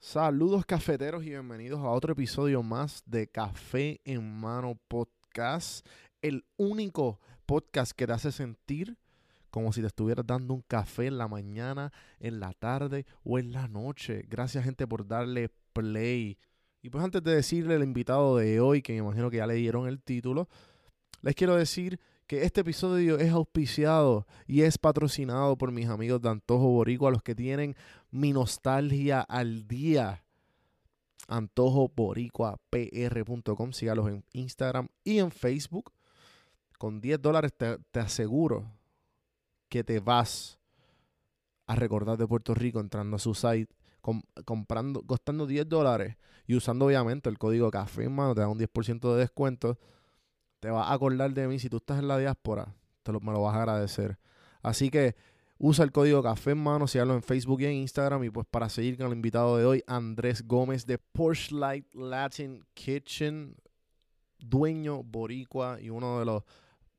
Saludos cafeteros y bienvenidos a otro episodio más de Café en Mano Podcast, el único podcast que te hace sentir como si te estuvieras dando un café en la mañana, en la tarde o en la noche. Gracias gente por darle play. Y pues antes de decirle el invitado de hoy, que me imagino que ya le dieron el título, les quiero decir que este episodio es auspiciado y es patrocinado por mis amigos de Antojo Boricua, los que tienen mi nostalgia al día. AntojoBoricuaPR.com, sígalos en Instagram y en Facebook. Con 10 dólares te, te aseguro que te vas a recordar de Puerto Rico entrando a su site, com- comprando, costando 10 dólares y usando obviamente el código café mano, te da un 10% de descuento. Te vas a acordar de mí si tú estás en la diáspora, te lo, me lo vas a agradecer. Así que usa el código café en mano, síganlo en Facebook y en Instagram. Y pues para seguir con el invitado de hoy, Andrés Gómez de Porsche Light Latin Kitchen, dueño boricua y uno de los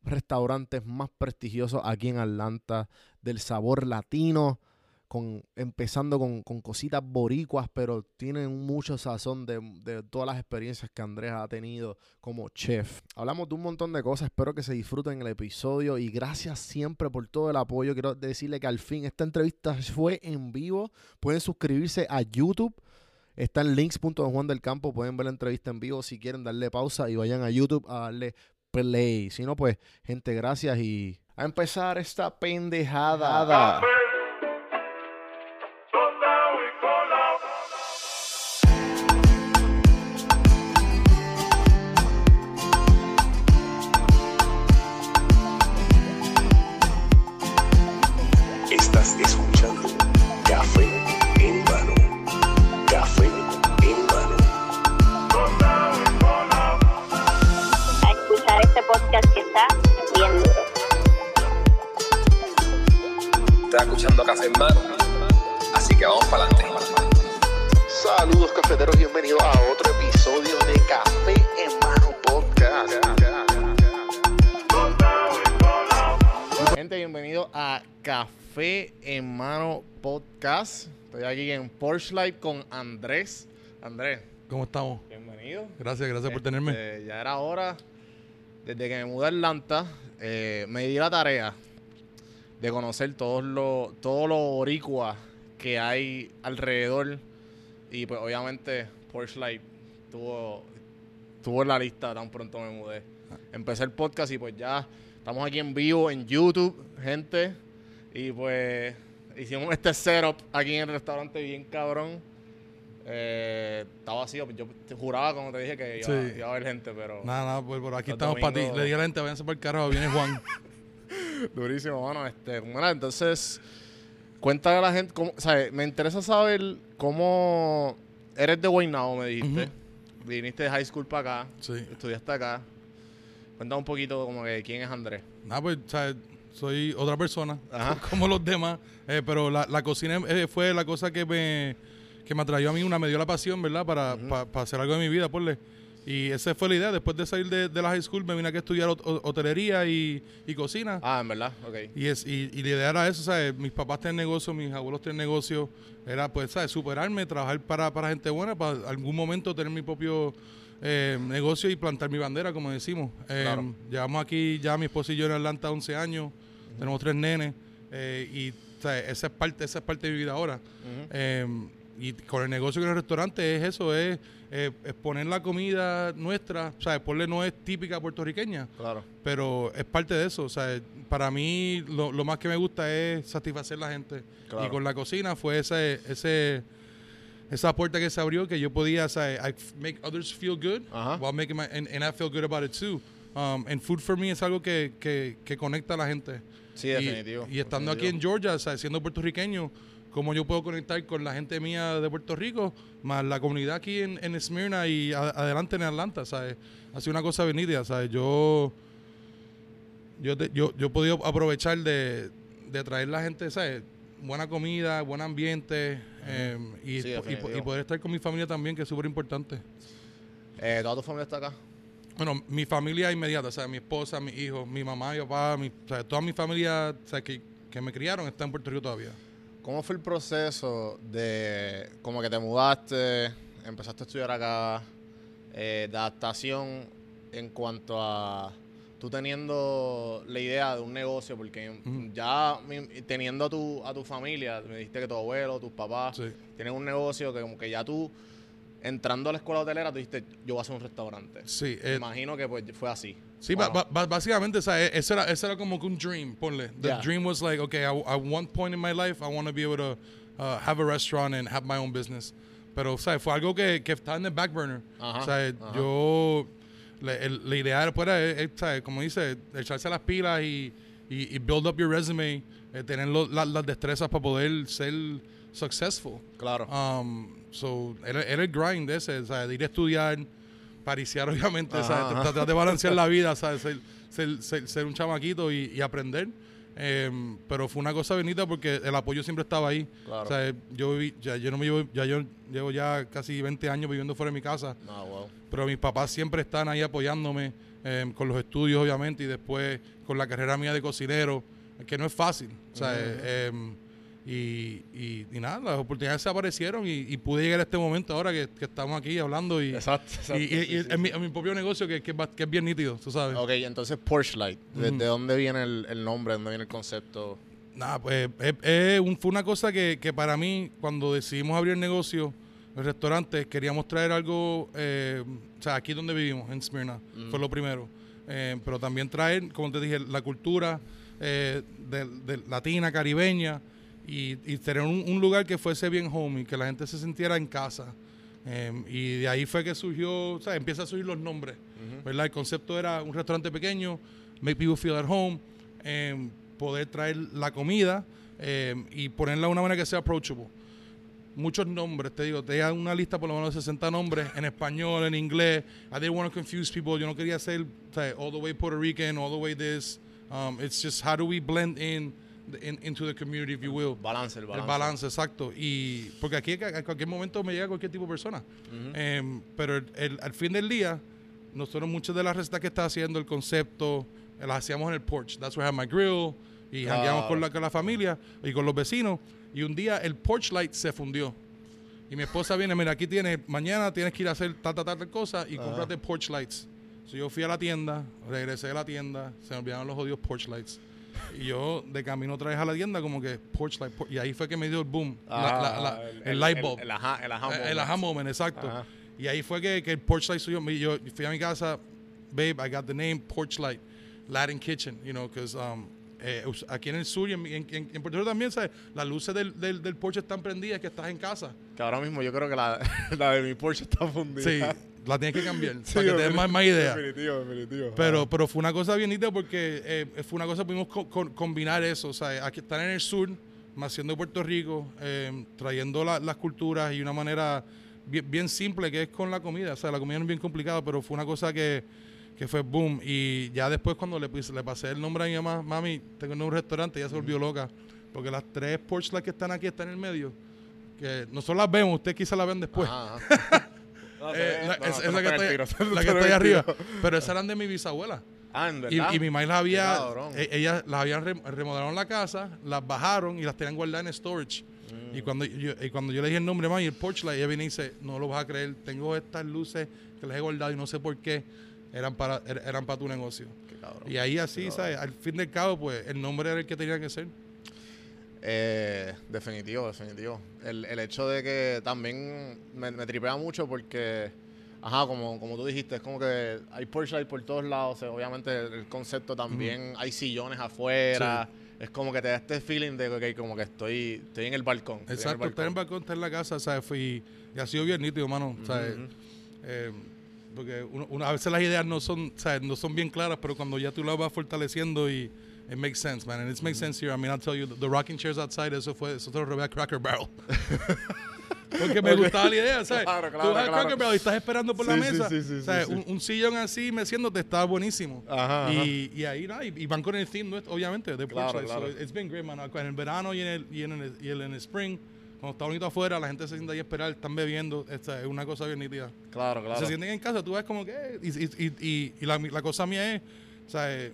restaurantes más prestigiosos aquí en Atlanta, del sabor latino, con, empezando con, con cositas boricuas, pero tienen mucho sazón de, de todas las experiencias que Andrés ha tenido como chef. Hablamos de un montón de cosas, espero que se disfruten el episodio y gracias siempre por todo el apoyo. Quiero decirle que al fin esta entrevista fue en vivo. Pueden suscribirse a YouTube. Está en links.juan del campo. Pueden ver la entrevista en vivo si quieren darle pausa y vayan a YouTube a darle play. Si no, pues, gente, gracias y a empezar esta pendejada. Estoy aquí en Porsche Light con Andrés. Andrés, ¿Cómo estamos? bienvenido. Gracias, gracias por tenerme. Este, ya era hora, desde que me mudé a Atlanta, eh, me di la tarea de conocer todos los todo lo boricua que hay alrededor. Y pues obviamente Porsche Light tuvo, tuvo en la lista tan pronto me mudé. Empecé el podcast y pues ya estamos aquí en vivo en YouTube, gente. Y pues hicimos este setup aquí en el restaurante bien cabrón. Eh, estaba vacío, yo te juraba como te dije que iba, Sí. iba a haber gente, pero Nada, nada, pues por aquí estamos para ti. Le di a la gente, váyanse para el carajo, viene Juan. durísimo, mano. Este, bueno, entonces, cuéntale a la gente, cómo, o sea, me interesa saber cómo eres de Guaynabo, me dijiste. Viniste de high school para acá, Sí. estudiaste acá. Cuéntame un poquito como que quién es Andrés. Nada, pues, o sea, soy otra persona, Ajá. como los demás. eh, pero la, la cocina eh, fue la cosa que me, que me atrayó a mí, una me dio la pasión, ¿verdad? Para, pa- para hacer algo de mi vida, porle. Y esa fue la idea. Después de salir de, de la high school, me vine aquí a estudiar hot- ho- hotelería y, y cocina. Ah, en verdad, ok. Y, es, y, y la idea era eso, ¿sabes? Mis papás tienen negocio, mis abuelos tienen negocio. Era, pues, ¿sabes? Superarme, trabajar para, para gente buena, para algún momento tener mi propio eh, negocio y plantar mi bandera, como decimos. Eh, Claro. Llevamos aquí, ya mi esposo y yo en Atlanta 11 años, tenemos tres nenes, eh, y ¿sabes? esa es parte esa es parte de mi vida ahora. Eh, y con el negocio con el restaurante es eso, es, eh, es poner la comida nuestra, ¿sabes? Ponle no es típica puertorriqueña, Claro. pero es parte de eso. O sea, para mí lo, lo más que me gusta es satisfacer a la gente. Claro. Y con la cocina fue ese, ese, esa puerta que se abrió que yo podía, o sea, I make others feel good Ajá. while making my, and, and I feel good about it too. Um, and food for me es algo que, que, que conecta a la gente. Sí, definitivo. Y, estando aquí en. Georgia, o sea, siendo puertorriqueño, cómo yo puedo conectar con la gente mía de Puerto Rico, más la comunidad aquí en, en Smyrna y a- adelante en Atlanta, ¿sabes? Ha sido una cosa venida, ¿sabes? Yo, yo, te- yo, yo he podido aprovechar de, de traer la gente, ¿sabes? Buena comida, buen ambiente eh, y, Sí, y- poder estar con mi familia también, que es súper importante. Eh, ¿Toda tu familia está acá? Bueno, mi familia inmediata, o sea, mi esposa, mis hijos, mi mamá, mi papá, mi, o sea, toda mi familia o sea, que, que me criaron está en Puerto Rico todavía. ¿Cómo fue el proceso de como que te mudaste, empezaste a estudiar acá, eh, de adaptación en cuanto a tú teniendo la idea de un negocio? Porque ya teniendo a tu, a tu familia, me dijiste que tu abuelo, tus papás, Sí. tienen un negocio que como que ya tú, entrando a la escuela hotelera, tú dijiste, yo voy a hacer un restaurante. Sí, eh, imagino que pues fue así. Sí, ¿o ba- ba- básicamente, sea, e- eso era, eso era como que un dream, ponle. The Yeah. dream was like, okay, I, at one point in my life, I want to be able to uh, have a restaurant and have my own business. Pero, sea, fue algo que, que estaba en el back burner. Ajá, o sea, ajá. yo, la, la idea era, pues, era, eh, eh, ¿sabes? como dice, echarse las pilas y, y, y build up your resume, eh, tener lo- la- las destrezas para poder ser successful. Claro. Um, so, era, era el grind ese, o sea, de ir a estudiar, pariciar obviamente, Ajá, ¿sabes? ajá. tratar de balancear la vida, ¿sabes? Ser, ser- ser- ser un chamaquito y, y aprender. Em, pero fue una cosa bonita porque el apoyo siempre estaba ahí. Claro. O sea, yo viví, ya, yo no me llevo, ya yo llevo ya casi 20 años viviendo fuera de mi casa, Ah, wow. pero mis papás siempre están ahí apoyándome em, con los estudios, obviamente, y después con la carrera mía de cocinero, que no es fácil. O sea, y, y, y nada, las oportunidades se aparecieron y, y pude llegar a este momento ahora que, que estamos aquí hablando y, Exacto, exacto. y, y- sí, y sí, en, sí. mi, en mi propio negocio que, que es ba- que es bien nítido, tú sabes. Ok, entonces Porsche Light. ¿De, Ujú. de dónde viene el, el nombre? ¿De dónde viene el concepto? Nada, pues es- es un- fue una cosa que, que para mí, cuando decidimos abrir el negocio, el restaurante, queríamos traer algo, eh, o sea, aquí donde vivimos, en Smyrna, fue lo primero. Eh, pero también traer, como te dije, la cultura eh, de, de latina, caribeña, y, y tener un, un lugar que fuese bien homey, que la gente se sintiera en casa. Eh, y de ahí fue que surgió, o sea, empieza a surgir los nombres, ¿verdad? El concepto era un restaurante pequeño, make people feel at home, eh, poder traer la comida eh, y ponerla de una manera que sea approachable. Muchos nombres, te digo, te da una lista por lo menos de 60 nombres en español, en inglés. I didn't want to confuse people. Yo no quería ser all the way Puerto Rican, all the way this. Um, it's just how do we blend in, in into the community, if you will. Balance, el balance. El balance, exacto. Y porque aquí a a cualquier momento me llega cualquier tipo de persona. Em, pero el- el- al fin del día, nosotros muchas de las recetas que está haciendo, el concepto, las hacíamos en el porch. That's where I have my grill. Y jangueamos con la, con la familia y con los vecinos. Y un día el porch light se fundió. Y mi esposa viene, mira, aquí tienes, mañana tienes que ir a hacer tal, tal, tal, cosa y cómprate porch lights. So yo fui a la tienda, regresé de la tienda, se me olvidaron los jodidos porch lights. Y yo de camino otra vez a la tienda como que porch light, y ahí fue que me dio el boom, la- la- la- Ah, el, light bulb. El, el Eh, moment. El aha moment, exacto. Ajá. Y ahí fue que, que el porch light suyo, yo fui a mi casa, babe, I got the name Porch Light, Latin Kitchen, you know, because um, eh, aquí en el sur y en, en, Puerto Rico también, ¿sabes? Las luces del, del, del porche están prendidas, que estás en casa. Que ahora mismo yo creo que la, la de mi Porsche está fundida. Sí, la tienes que cambiar, Sí, para que te definitivo, más, más idea. Definitivo, definitivo. Pero, pero fue una cosa bien nítida porque eh, fue una cosa, pudimos co- co- combinar eso, o sea, aquí estar en el sur, más siendo Puerto Rico, eh, trayendo la- las culturas y una manera bien, bien simple que es con la comida, o sea, la comida no es bien complicada, pero fue una cosa que, que fue boom. Y ya después cuando le, le pasé el nombre a mi mamá, mami, tengo un nuevo restaurante, ella se volvió loca, porque las tres porch lights que están aquí están en el medio, que nosotros las vemos, ustedes quizás las ven después. Ajá, ajá. Eh, no, la- que tiro, la que arriba, pero esas eran de mi bisabuela. Ah, en Y, y mi mamá las había, e- ellas las habían rem- remodelaron la casa, las bajaron y las tenían guardadas en storage. Mm. Y cuando yo, y cuando yo le dije el nombre, mami, el porch light, ella viene y dice, no lo vas a creer, tengo estas luces que las he guardado y no sé por qué, eran para, er- eran para tu negocio. Qué cabrón. Y ahí así, ¿sabes? Al fin del cabo, pues el nombre era el que tenía que ser. Eh, definitivo, definitivo. El, el hecho de que también me, me tripea mucho porque, ajá, como, como tú dijiste, es como que hay Porsche por todos lados. o sea, obviamente el, concepto también, hay sillones afuera. Es como que te da este feeling de que como que estoy, estoy en el balcón. estoy en el Exacto, estar en el balcón, estar en la casa, ¿sabes? Fue, y, ha sido bien nítido, mano, ¿sabes? Ujú. Eh, porque uno, uno- a veces las ideas no son, ¿sabes? no son bien claras, pero cuando ya tú las vas fortaleciendo y it makes sense, man. And it makes sense here. I mean, I'll tell you, the rocking chairs outside, eso fue, eso te lo robé a Cracker Barrel. Porque me gustaba la idea, ¿sabes? Claro, tú claro, vas a claro. Cracker Barrel y estás esperando por la Sí, sí, mesa. sí, sí, ¿sabes? sí, sí. Un, un sillón así meciéndote está buenísimo. Ajá, ajá. y, y ahí, nada, y, y van con el theme, ¿no? obviamente, de Claro, Light. So claro. it's been great, man. En el verano y en el, y en el, y en el spring, cuando está bonito afuera, la gente se sienta ahí a esperar, están bebiendo. Esta es una cosa bien nítida. Claro, claro. Se sienten en casa, tú ves como que... Y, y, y, y- y la, la cosa mía es, o sea, eh,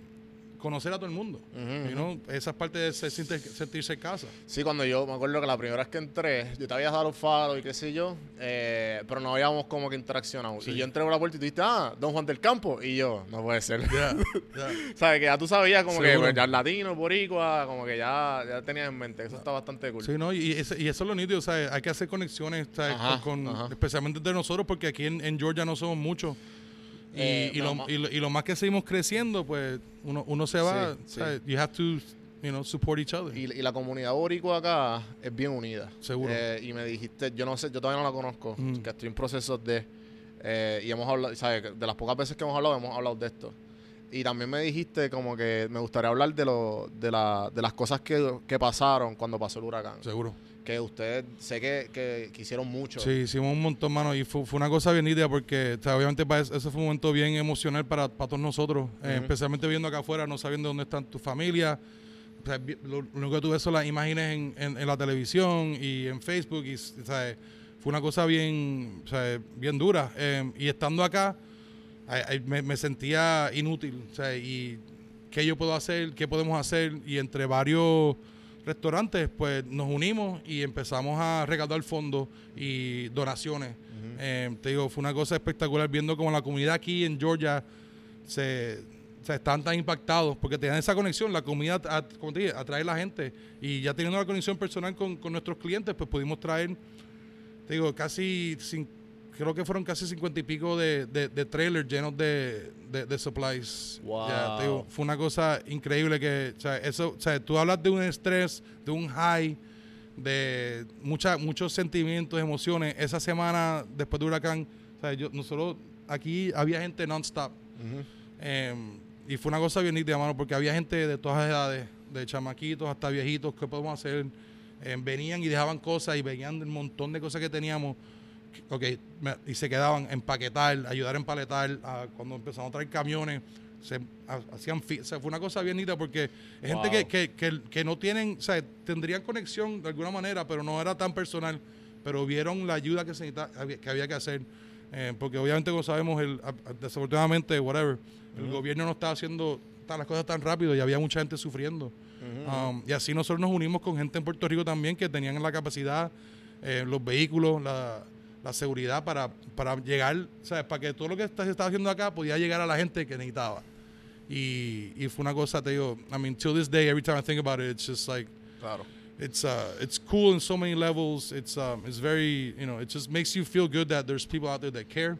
conocer a todo el mundo. You know, Esa es parte de se- sentir- sentirse en casa. Sí, cuando yo me acuerdo que la primera vez que entré, yo te había dado los faros y qué sé yo, eh, pero no habíamos como que interaccionado. Sí. Y yo entré por la puerta y tú dijiste, ah, Don Juan del Campo. Y yo, no puede ser. Yeah, yeah. ¿Sabes? Que ya tú sabías como que Seguro. pues, ya latino, boricua, como que ya, ya tenías en mente. Eso está bastante cool. Sí, no, y, ese- y eso es lo nítido, o sea, hay que hacer conexiones, ¿sabes? Ajá, con, con- ajá. especialmente entre nosotros, porque aquí en, en Georgia no somos muchos. Y, Eh, y, lo, más. y, lo, y lo más que seguimos creciendo, pues uno, uno se va, Sí, sí. ¿sabes? you have to, you know, support each other. Y, y la comunidad boricua acá es bien unida. Seguro. Eh, y me dijiste, yo no sé, yo todavía no la conozco, Mm. que estoy en proceso de. eh, y hemos hablado, ¿sabes? De las pocas veces que hemos hablado, hemos hablado de esto. Y también me dijiste como que me gustaría hablar de, lo, de, la, de las cosas que, que pasaron cuando pasó el huracán. Seguro. Que ustedes sé que, que, que hicieron mucho. Sí, hicimos un montón, mano, y fue, fue una cosa bien nítida porque, o sea, obviamente, para eso, ese fue un momento bien emocional para, para todos nosotros, eh, Ujú. especialmente viendo acá afuera, no sabiendo dónde están tu familia. O sea, lo, lo único que tú ves son las imágenes en, en- en la televisión y en Facebook, y, o sea, fue una cosa bien, bien dura. Eh, y estando acá, ay, ay, me, me sentía inútil, y qué yo puedo hacer, qué podemos hacer, y entre varios restaurantes, pues nos unimos y empezamos a recaudar fondos y donaciones. Eh, te digo, fue una cosa espectacular viendo como la comunidad aquí en Georgia se, se están tan impactados porque tenían esa conexión, la comunidad, a- como te dije, atrae a la gente y ya teniendo la conexión personal con, con nuestros clientes, pues pudimos traer, te digo, casi, cin- creo que fueron casi cincuenta y pico de, de, de trailers llenos de, de, de supplies. Wow. Te digo, fue una cosa increíble que, o sea, eso, o sea, tú hablas de un estrés, de un high, de mucha, muchos sentimientos, emociones. Esa semana después del huracán, o sea, yo, nosotros aquí había gente non-stop. Eh, y fue una cosa bien nítida, mano, porque había gente de todas las edades, de chamaquitos hasta viejitos, ¿qué podemos hacer? Eh, venían y dejaban cosas y veían un montón de cosas que teníamos. Ok, me- y se quedaban empaquetar, ayudar a empaletar. a- cuando empezamos a traer camiones, se ha- hacían fi- o sea, fue una cosa bien nítida porque es gente que, que, que, que no tienen, o sea, tendrían conexión de alguna manera, pero no era tan personal. Pero vieron la ayuda que, se que había que hacer. Eh, porque obviamente, como sabemos, el, desafortunadamente, whatever, el gobierno no estaba haciendo las cosas tan rápido y había mucha gente sufriendo. Um, y así nosotros nos unimos con gente en Puerto Rico también que tenían la capacidad, eh, los vehículos, la, la seguridad para, para llegar, ¿sabes? Para que todo lo que está- se estaba haciendo acá podía llegar a la gente que necesitaba. Y, y fue una cosa, te digo, I mean, till this day, every time I think about it, it's just like, Claro. it's uh, it's cool in so many levels. It's um, it's very, you know, it just makes you feel good that there's people out there that care.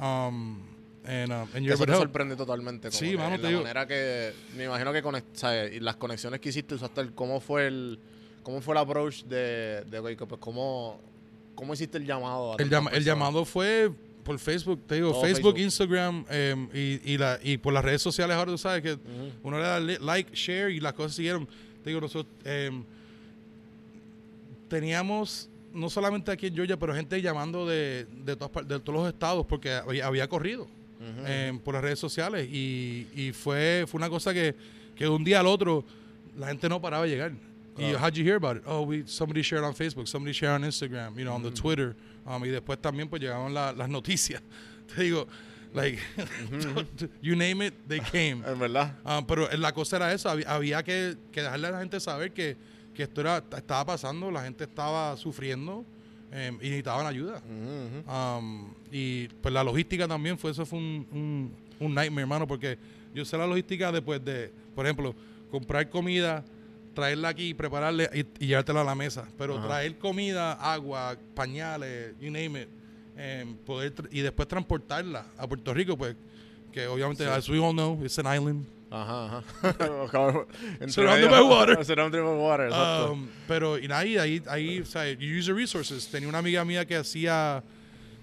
Um, and um, and Que you're eso te sorprende totalmente. Como Sí, mano, la te digo- manera que. Me imagino que conect- ¿sabes? Y las conexiones que hiciste, usaste el. ¿Cómo fue el. ¿Cómo fue el approach de. de pues, ¿cómo, ¿Cómo hiciste el llamado? a El, llama- el llamado fue por Facebook, te digo, Facebook, Facebook. Instagram em, y, y, la, y por las redes sociales ahora tú sabes que uno le da li- like, share y las cosas siguieron. Te digo, nosotros em, teníamos no solamente aquí en Georgia, pero gente llamando de, de, todas de todos los estados porque había, había corrido em, por las redes sociales y, y fue, fue una cosa que, que de un día al otro la gente no paraba de llegar. Y Claro. how'd you hear about it? Oh, we, somebody shared on Facebook, somebody shared on Instagram, you know, on the Twitter. Um, y después también pues llegaban la- las noticias. Te digo, like, you name it, they came. En verdad. Ah, pero la cosa era eso, había, había que, que dejarle a la gente saber que, que esto era, estaba pasando, la gente estaba sufriendo em, y necesitaban ayuda. Ujú, ujú. Um, y pues la logística también fue, eso fue un, un, un nightmare, hermano, porque yo sé la logística después de, por ejemplo, comprar comida, traerla aquí, prepararla y, y llevártela a la mesa. Pero Ajá. traer comida, agua, pañales, you name it, em, poder y después transportarla a Puerto Rico, pues, que obviamente, as we all know, it's an island. Ajá, ajá. Surrounded by water. Surrounded by water, exacto. Um, pero y ahí, ahí, ahí, o sea, you use your resources. Tenía una amiga mía que hacía,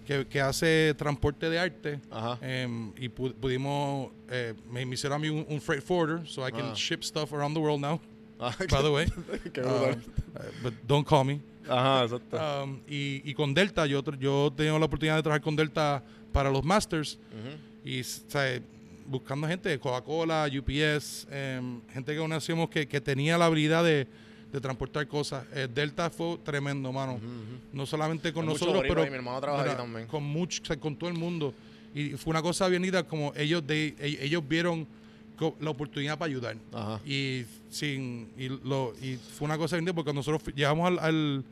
que, que hace transporte de arte. Ajá. em, y pu- pudimos, eh, me, me hicieron a mí un, un freight forwarder, so I can Ah. ship stuff around the world now, by the way. Um, uh, but don't call me. Ajá, exacto. Um, y, y con Delta, yo, yo he tenido la oportunidad de trabajar con Delta para los Masters. Ujú. Y o sea, buscando gente de Coca-Cola, UPS, em, gente que conocíamos que, que tenía la habilidad de, de transportar cosas. Eh, Delta fue tremendo, mano. No solamente con mucho nosotros, pero mi hermano mira, también. con mucho, o sea, con todo el mundo. Y fue una cosa bien linda, como ellos, de, e- ellos vieron la oportunidad para ayudar. Ajá. Y sin y lo y fue una cosa bien porque nosotros llegamos al, al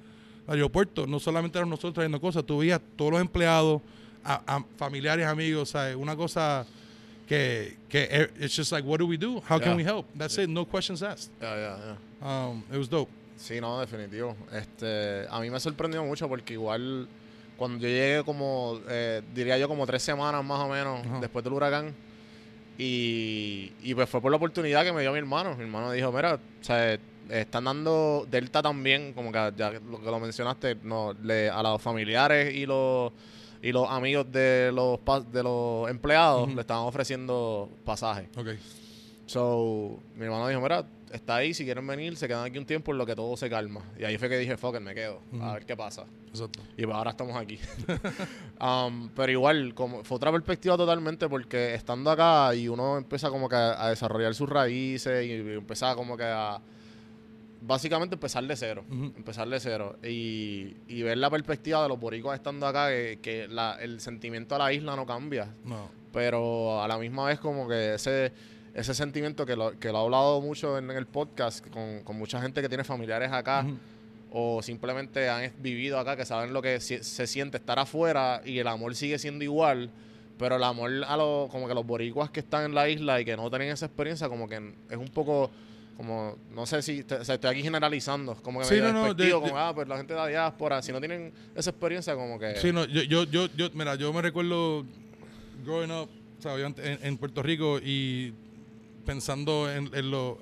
aeropuerto, no solamente eran nosotros trayendo cosas, tú veías todos los empleados, a, a familiares, amigos, ¿sabes? Una cosa que, que e- it's just like, what do we do? How Yeah. can we help? That's it, no questions asked. Ya. Um, it was dope. Sí, no, definitivo. Este, a mí me sorprendió mucho porque igual cuando yo llegué como, eh, diría yo como tres semanas más o menos después del huracán y, y pues fue por la oportunidad que me dio mi hermano. Mi hermano dijo, mira, o sea, están dando Delta también, como que ya lo que lo mencionaste, no, le, a los familiares y los y los amigos de los de los empleados le estaban ofreciendo pasajes. Ok. So, mi hermano dijo, mira, está ahí, si quieren venir, se quedan aquí un tiempo en lo que todo se calma. Y ahí fue que dije, fuck it, me quedo, Ujú. a ver qué pasa. Exacto. Y pues ahora estamos aquí. Um, pero igual, como fue otra perspectiva totalmente porque estando acá y uno empieza como que a, a desarrollar sus raíces y, y empieza como que a... Básicamente empezar de cero. Ujú. Empezar de cero. Y, y ver la perspectiva de los boricuas estando acá, que, que la- el sentimiento a la isla no cambia No. pero a la misma vez como que ese ese sentimiento que lo, que lo he hablado mucho en, en el podcast con, con mucha gente que tiene familiares acá o simplemente han vivido acá que saben lo que si- se siente estar afuera y el amor sigue siendo igual pero el amor a los como que los boricuas que están en la isla y que no tienen esa experiencia como que es un poco como no sé si te- o sea, estoy aquí generalizando como que Sí, medio no, no, de- como ah pues la gente de la diáspora si no tienen esa experiencia como que Sí, no, yo, yo, yo, yo, mira, yo me recuerdo growing up, o sea, en, en Puerto Rico y pensando en, en lo,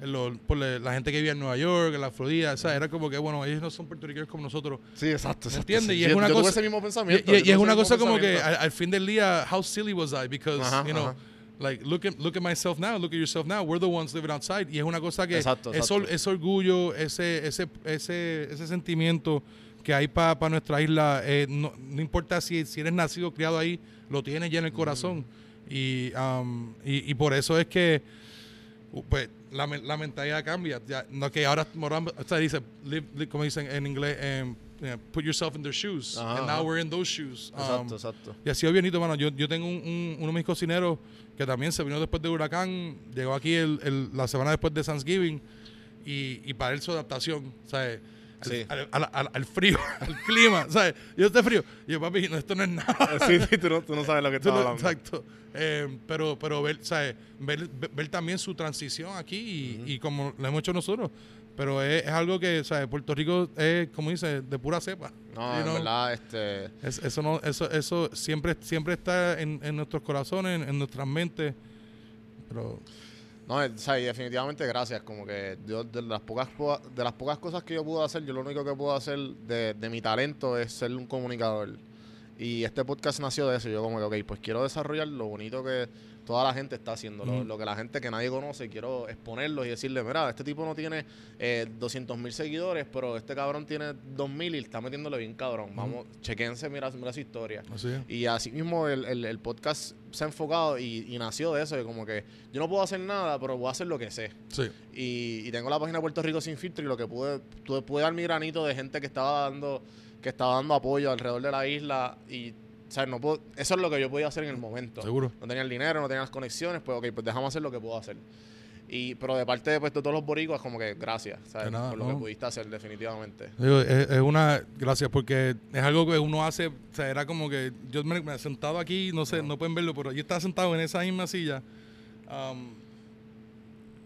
en lo- por la, gente que vivía en Nueva York, en la Florida, o sea, era como que, bueno, ellos no son puertorriqueños como nosotros. sí exacto, ¿Me entiendes? sí. Y es una yo tuve cosa- ese mismo Y, pensamiento y- yo y tuve es ese una mismo cosa como que al, al fin del día, how silly was I? Because, Ajá, you know, ajá. like, look at, look at myself now, look at yourself now, we're the ones living outside. Y es una cosa que Exacto, es exacto. ese orgullo, ese, ese, ese, ese sentimiento que hay para nuestra isla, eh, no, no importa si, si eres nacido o criado ahí, lo tienes ya en el corazón. Y, um, y, y por eso es que pues, la, la mentalidad cambia. Ya, no que ahora, o sea, dice, live- live, como dicen en inglés, eh, put yourself in their shoes. Ajá, and now ajá. we're in those shoes. Um, exacto exacto y ha sido bienito, mano. Yo, yo tengo un, un- uno de mis cocineros que también se vino después del huracán, llegó aquí el, el- la semana después de Thanksgiving y, y para él su adaptación, ¿sabes? Al, Sí. al, al- al- al frío, al clima, ¿sabes? Yo estoy frío. Y yo, papi, no, esto no es nada. sí, sí, tú no, tú no sabes lo que estás hablando. exacto. Eh, pero, pero ver, ¿sabes? Ver, ver- ver también su transición aquí y, y como lo hemos hecho nosotros. Pero es, es algo que, ¿sabes? Puerto Rico es, como dice, de pura cepa. No, en verdad, este... Es- eso no, eso, eso siempre, siempre está en, en nuestros corazones, en, en nuestras mentes. Pero No, o definitivamente gracias. Como que yo, de las pocas po- de las pocas cosas que yo puedo hacer, yo lo único que puedo hacer de, de mi talento es ser un comunicador. Y este podcast nació de eso. Yo como que, ok, pues quiero desarrollar lo bonito que toda la gente está haciendo. Lo, que la gente que nadie conoce, quiero exponerlos y decirle, mira, este tipo no tiene eh, 200 mil seguidores, pero este cabrón tiene 2 mil y está metiéndole bien cabrón. Vamos, chequense, mira, mira su historia. así es. Y así mismo el, el- el podcast se ha enfocado y, y nació de eso, de como que yo no puedo hacer nada, pero voy a hacer lo que sé. Sí. Y, y tengo la página Puerto Rico Sin Filtro y lo que pude, tuve- pude dar mi granito de gente que estaba dando que estaba dando apoyo alrededor de la isla y sea, no puedo, eso es lo que yo podía hacer en el momento. Seguro. No tenía el dinero, no tenía las conexiones, pues ok, pues dejamos hacer lo que puedo hacer. Y, pero de parte de, pues, de todos los boricuas, como que gracias, ¿sabes? Nada, por lo no. que pudiste hacer, definitivamente. Es, es una gracias porque es algo que uno hace, o sea, era como que yo me, he sentado aquí, no sé, no pueden verlo, pero yo estaba sentado en esa misma silla. um,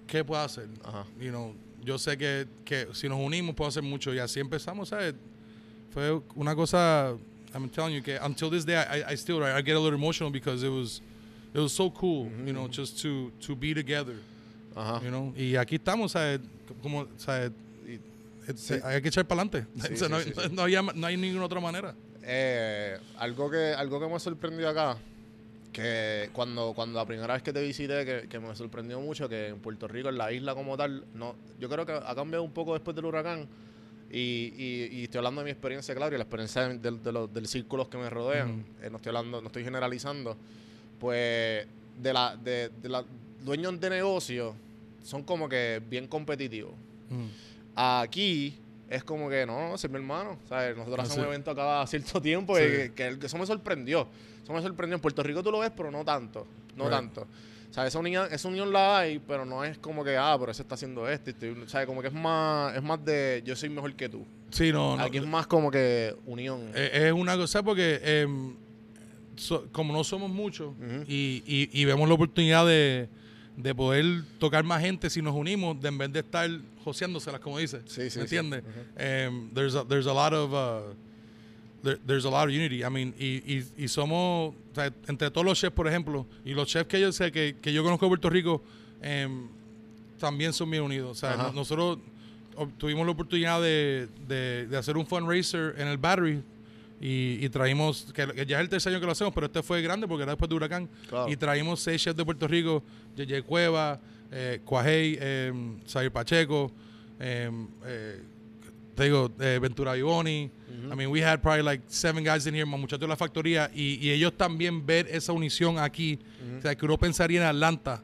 ¿Qué puedo hacer? Ajá. You know, yo sé que, que si nos unimos puedo hacer mucho y así empezamos, ¿sabes? Fue una cosa, I'm telling you until this day I, I still I get a little emotional because it was it was so cool, you know, just to to be together, Ajá. you know. Y aquí estamos, ¿sabes? Como, ¿sabes? Y- es- hay que echar para adelante. Sí, sí, no, hay ninguna otra manera. Eh, algo que algo que me sorprendió acá, que cuando, cuando la primera vez que te visité, que, que me sorprendió mucho, que en Puerto Rico, en la isla como tal, no, yo creo que ha cambiado un poco después del huracán. Y, y, y estoy hablando de mi experiencia, claro, y la experiencia de, de los del círculos que me rodean. Eh, no estoy hablando, no estoy generalizando. Pues de la, de, de la dueños de negocios son como que bien competitivos. Aquí es como que, no, no, es mi hermano. ¿sabes? Nosotros Así. hacemos un evento cada cierto tiempo Sí. y que, que eso me sorprendió. Eso me sorprendió. En Puerto Rico tú lo ves, pero no tanto. No Right. tanto. Sea, esa unión, esa unión la hay, pero no es como que, ah, pero ese está haciendo estoy- o sea, como que es más, es más de yo soy mejor que tú. Sí, no, no. Aquí es más como que unión. Eh, es una cosa porque em, so- como no somos muchos y, y- y vemos la oportunidad de, de poder tocar más gente si nos unimos, de en vez de estar joseándoselas, como dice. Sí, sí, ¿Me sí. entiendes? Em, there's, a, there's a lot of... uh, there- there's a lot of unity. I mean, y, y, y somos, o sea, entre todos los chefs, por ejemplo, y los chefs que yo sé, que, que yo conozco de Puerto Rico, em, también son bien unidos. O sea, Ajá. nosotros tuvimos la oportunidad de, de, de hacer un fundraiser en el Battery y, y traímos, que, que ya es el tercer año que lo hacemos, pero este fue grande porque era después de Huracán. Claro. Y traímos seis chefs de Puerto Rico, Yeye Cueva, eh, eh, Xavier Pacheco, eh, eh, te digo, eh, Ventura Vivoni. I mean, we had probably like seven guys in here, más muchachos de la factoría, y, y ellos también ver esa unición aquí. O sea, que uno pensaría en Atlanta.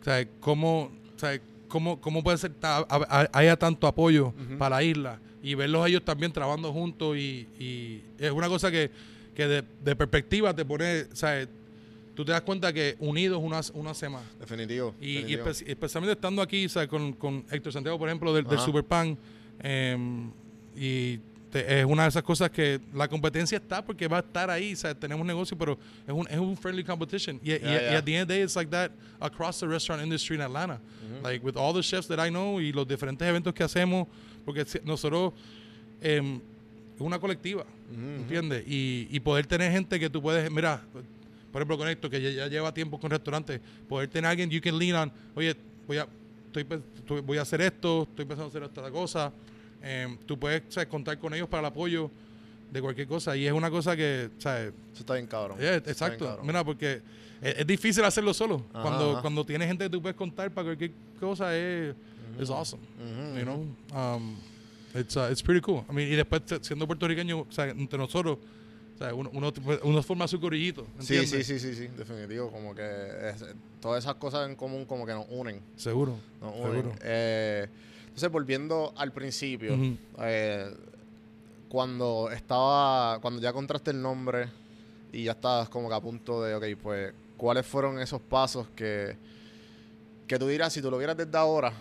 O sea, cómo, o sea, cómo, cómo puede ser, ta- a- a- haya tanto apoyo para la isla y verlos ellos también trabajando juntos y, y es una cosa que, que de, de perspectiva te pone, o sea, tú te das cuenta que unidos hace más. Definitivo. Y, espe- especialmente estando aquí, o sea, con, con Héctor Santiago, por ejemplo, del, del Ajá. Superpan. Em, y te- es una de esas cosas que la competencia está porque va a estar ahí. O sea, tenemos negocio, pero es un, es un friendly competition. Y, y- Yeah, y yeah. at the end of the day, it's like that across the restaurant industry in Atlanta. Like with all the chefs that I know y los diferentes eventos que hacemos, porque nosotros em, es una colectiva, ¿entiendes? Y, y poder tener gente que tú puedes, mira, por ejemplo con esto, que ya, ya lleva tiempo con restaurantes, poder tener a alguien you can lean on, oye, voy a, estoy, voy a hacer esto, estoy pensando hacer esta cosa, em, tú puedes contar con ellos para el apoyo de cualquier cosa y es una cosa que, Eso está bien cabrón. Yeah, Está bien exacto. cabrón. Mira, porque es, es difícil hacerlo solo. Ajá, cuando, ajá. cuando tienes gente que tú puedes contar para cualquier cosa es, es awesome. Ujú, You know? Um, it's, uh, it's pretty cool. I mean, y después siendo puertorriqueño, o sea, entre nosotros, o sea, uno, uno, uno forma su corillito. Sí, sí, sí, sí, sí, definitivo. Como que es- todas esas cosas en común como que nos unen. Seguro. Nos unen. Seguro. Eh, entonces, volviendo al principio, eh, cuando estaba, cuando ya contraste el nombre y ya estabas como que a punto de, ok, pues, ¿cuáles fueron esos pasos que, que tú dirás, si tú lo vieras desde ahora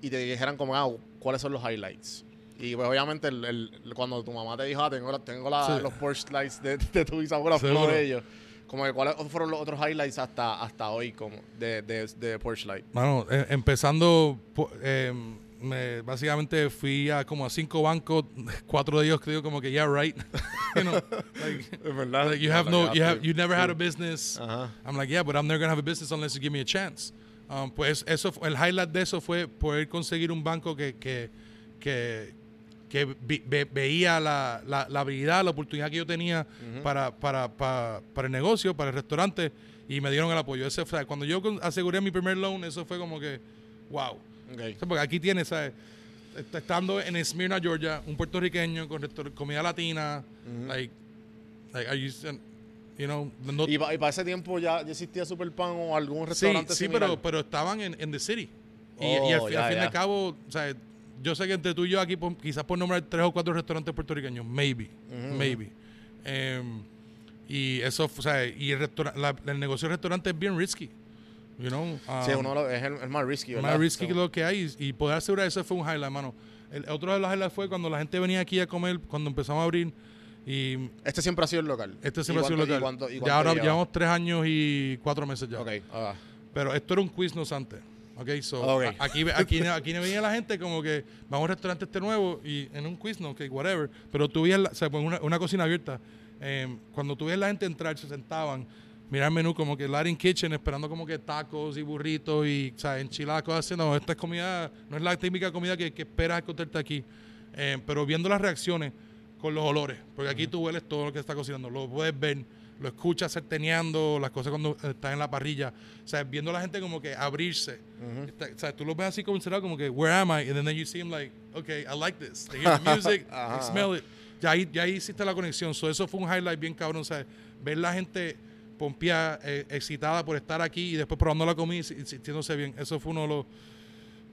y te dijeran como, ah, ¿cuáles son los highlights? Y pues obviamente el, el- cuando tu mamá te dijo, ah, tengo, la- tengo la- Sí. los Porsche Lights de, de tu bisabuela, fue uno de ellos. Como que cuáles fueron los otros highlights hasta, hasta hoy como de, de, de Porsche Light. Mano, eh, empezando, eh, me- básicamente fui a como a cinco bancos, cuatro de ellos creo como que, yeah, right. you know, like, verdad. like, you have no, you have, you never had a business. Ajá. I'm like, yeah, but I'm never gonna have a business unless you give me a chance. Um, pues eso, el highlight de eso fue poder conseguir un banco que, que, que, que vi- ve- veía la, la, la habilidad, la oportunidad que yo tenía para, para, para, para el negocio, para el restaurante, y me dieron el apoyo. Ese fue, cuando yo aseguré mi primer loan, eso fue como que, wow. Ok. O sea, Porque aquí tienes, ¿sabes? Est- Estando en Smyrna, Georgia, un puertorriqueño con comida latina, like, like, are you, you know, no- Y, pa- y para ese tiempo ya, ya existía Superpan o algún Sí, restaurante sí, similar? pero, pero estaban en, en The City. Y, Oh, y al, fi- ya, al fin y al cabo, o sea, yo sé que entre tú y yo aquí, por- quizás por nombrar tres o cuatro restaurantes puertorriqueños, maybe, maybe. Em, y eso, o sea, y el, restaura- la- el negocio del restaurante es bien risky, you know. Sí, um, uno lo- es el, el más risky, ¿verdad? más risky So- que lo que hay y, y poder asegurar eso fue un highlight, mano. El otro de los highlights fue cuando la gente venía aquí a comer, cuando empezamos a abrir y Este siempre ha sido el local. este ¿Y siempre ha sido cuánto- local. ¿Y cuánto, y ya cuánto ahora lleva? llevamos tres años y cuatro meses ya. Ok, ah, Pero esto era un Quiznos antes. Ok, so, Ok. a- aquí, aquí, aquí venía la gente como que vamos a un restaurante este nuevo y en un Quiznos, ok, whatever. Pero tú veías, la- o sea, pues una, una cocina abierta. Eh, cuando tú ves la gente entrar, se sentaban, mirar el menú como que Latin Kitchen, esperando como que tacos y burritos y o sea, enchiladas, cosas así. No, esta es comida, no es la típica comida que, que esperas encontrarte aquí. Eh, pero viendo las reacciones con los olores, porque aquí tú hueles todo lo que está cocinando, lo puedes ver, lo escuchas sarteneando, las cosas cuando eh, estás en la parrilla, o sea, viendo a la gente como que abrirse, Está- o sea, tú lo ves así como como que, where am I? And then you see him like, okay, I like this, they hear the music, they smell it, ya ahí, ya ahí hiciste la conexión, so, eso fue un highlight bien cabrón, o sea, ver la gente pompeada, eh, excitada por estar aquí y después probando la comida y si- y sintiéndose bien, eso fue uno de los,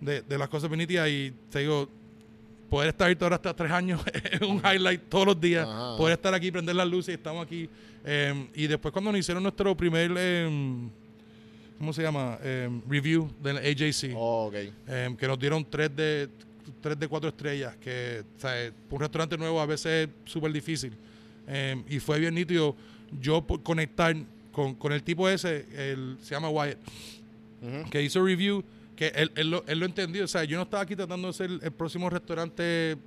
de, de las cosas bien nítidas y te digo, poder estar ahorita ahora hasta tres años es un highlight todos los días. Ajá. Poder estar aquí, prender las luces y estamos aquí. Eh, y después cuando nos hicieron nuestro primer, eh, ¿cómo se llama? Em, review del AJC. Oh, ok. em, que nos dieron tres de, tres de cuatro estrellas, que o sea, un restaurante nuevo a veces es súper difícil. Y fue bien nítido yo por conectar con, con el tipo ese, el, se llama Wyatt, Ujú. que hizo review, que él, él, lo, él lo entendió. O sea, yo no estaba aquí tratando de ser el próximo restaurante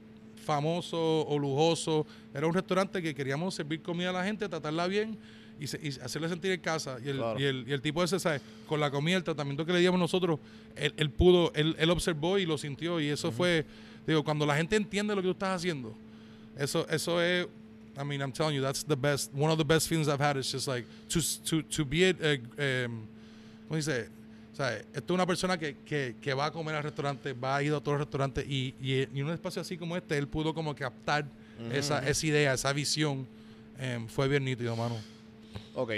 famoso o lujoso. Era un restaurante que queríamos servir comida a la gente, tratarla bien y, se- y hacerle sentir en casa. Y el, Claro. y el, y el tipo ese, ¿sabes? Con la comida, el tratamiento que le dimos nosotros, él, él pudo, él, él observó y lo sintió. Y eso fue, digo, cuando la gente entiende lo que tú estás haciendo, eso, eso es, I mean, I'm telling you, that's the best, one of the best feelings I've had. It's just like, to, to, to be, it, uh, um, ¿cómo dice? O sea, esto es una persona que, que, que va a comer al restaurante, va a ir a todos los restaurantes y, y, y en un espacio así como este, él pudo como captar esa, esa idea, esa visión. Em, fue bien nítido, mano. Ok.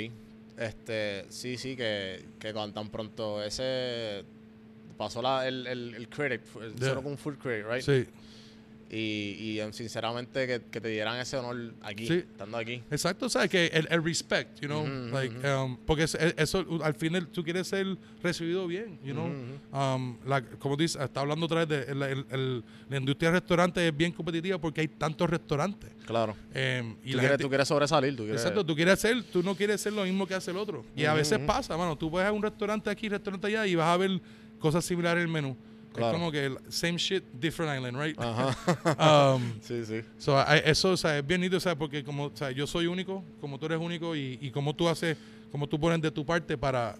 Este, sí, sí, que, que cuando tan pronto ese pasó la, el, el, el credit, el Yeah. solo con full credit, right? Sí, Y, y em, sinceramente que, que te dieran ese honor aquí, Sí. estando aquí. exacto. O sea, que el, el respect, you know, like, um, porque es- eso, al final tú quieres ser recibido bien, you know. Um, la, como dice, está hablando otra vez de el- el- la industria de restaurantes es bien competitiva porque hay tantos restaurantes. Claro. Em, y tú, la quieres, gente- tú quieres sobresalir, tú quieres... Exacto, tú quieres hacer, tú no quieres hacer lo mismo que hace el otro. Y a veces pasa, mano, tú puedes a un restaurante aquí, restaurante allá y vas a ver cosas similares en el menú. Claro. Es como que same shit, different island, right? Ajá. Um, sí, sí. so, I- eso, o sea, es bien nítido, o sea, porque como, o sea, yo soy único, como tú eres único y, y como tú haces, como tú pones de tu parte para,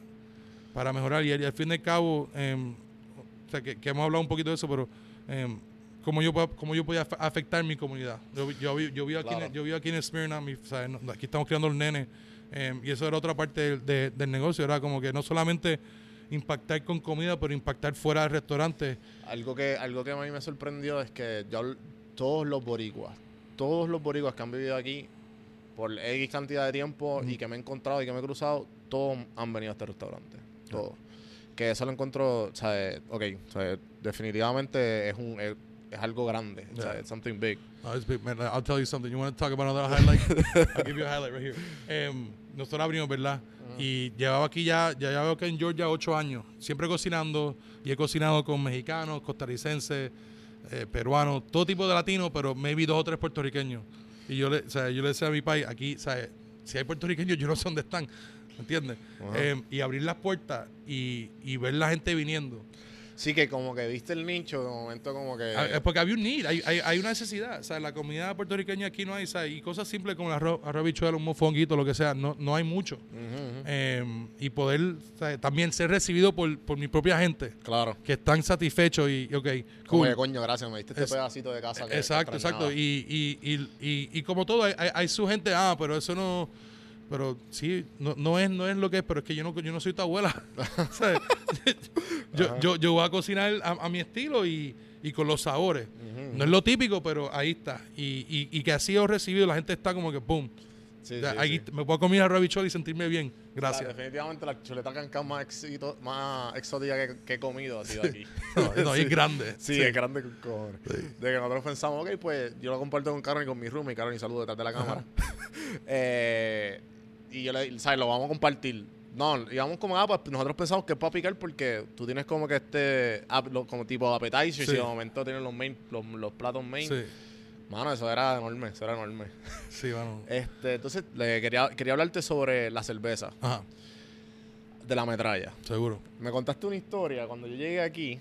para mejorar. Y, al- y al fin y al cabo, em, o sea, que, que hemos hablado un poquito de eso, pero em, como yo como yo podía af- afectar mi comunidad. Yo, yo, yo, vivo aquí, en- Claro. yo vivo aquí en Smyrna, mi- o sea, aquí estamos criando los nenes, em, y eso era otra parte del, de- del negocio, era como que no solamente impactar con comida, pero impactar fuera del restaurante. Algo que, algo que a mí me sorprendió es que yo, todos los boricuas, todos los boricuas que han vivido aquí por X cantidad de tiempo y que me he encontrado y que me he cruzado, todos han venido a este restaurante. Todos. Que eso lo encuentro, eh, ok, definitivamente es un es, es algo grande, Yeah. it's something big. No, it's big, man. I'll tell you something. You want to talk about another highlight? I'll give you a highlight right here. Em, nosotros abrimos, ¿verdad? Y llevaba aquí ya, ya llevaba aquí en Georgia ocho años, siempre cocinando. Y he cocinado con mexicanos, costarricenses, eh, peruanos, todo tipo de latinos, pero maybe dos o tres puertorriqueños. Y yo le, o sea, yo le decía a mi país, aquí, o sea, si hay puertorriqueños, yo no sé dónde están. ¿Me entiendes? Em, y abrir las puertas y, y ver la gente viniendo. Sí que como que viste el nicho, de momento como que... Ah, Es porque había un need, hay, hay, hay una necesidad. O sea, la comunidad puertorriqueña aquí no hay, o sea, y cosas simples como el arroz, arroz habichuela, un mofonguito, lo que sea, no, no hay mucho. Eh, y poder o sea, también ser recibido por, por mi propia gente, Claro. que están satisfechos y, y ok, Como cool. que, coño, gracias, me diste este Es- pedacito de casa que Exacto, que exacto. Y, y, y, y, y como todo, hay- hay su gente, ah, pero eso no. Pero sí, no, no, es, no es lo que es, pero es que yo no, yo no soy tu abuela. Yo, yo, yo voy a cocinar a, a mi estilo y, y con los sabores. No es lo típico, pero ahí está. Y, y, y que así he recibido, la gente está como que, ¡pum! Sí, Ya, sí, ahí sí. Me puedo comer a rabichol y sentirme bien. Gracias. definitivamente la chuleta cancán más, exito- más exótica que, que he comido ha sido aquí. No, es grande. Sí, es grande con cojones. De que nosotros pensamos, ok, pues yo lo comparto con Karen y con mi room, y Karen y saludo detrás de la cámara. Eh, y yo le ¿sabes? Lo vamos a compartir. No, íbamos como, ah, pues nosotros pensamos que es para picar porque tú tienes como que este, lo- como tipo appetizer, Sí. y de momento tienes los main, los, los platos main. Sí, Mano, eso era enorme, eso era enorme. sí, bueno. Este, entonces, le quería, quería hablarte sobre la cerveza, Ajá, de la metralla. seguro. Me contaste una historia cuando yo llegué aquí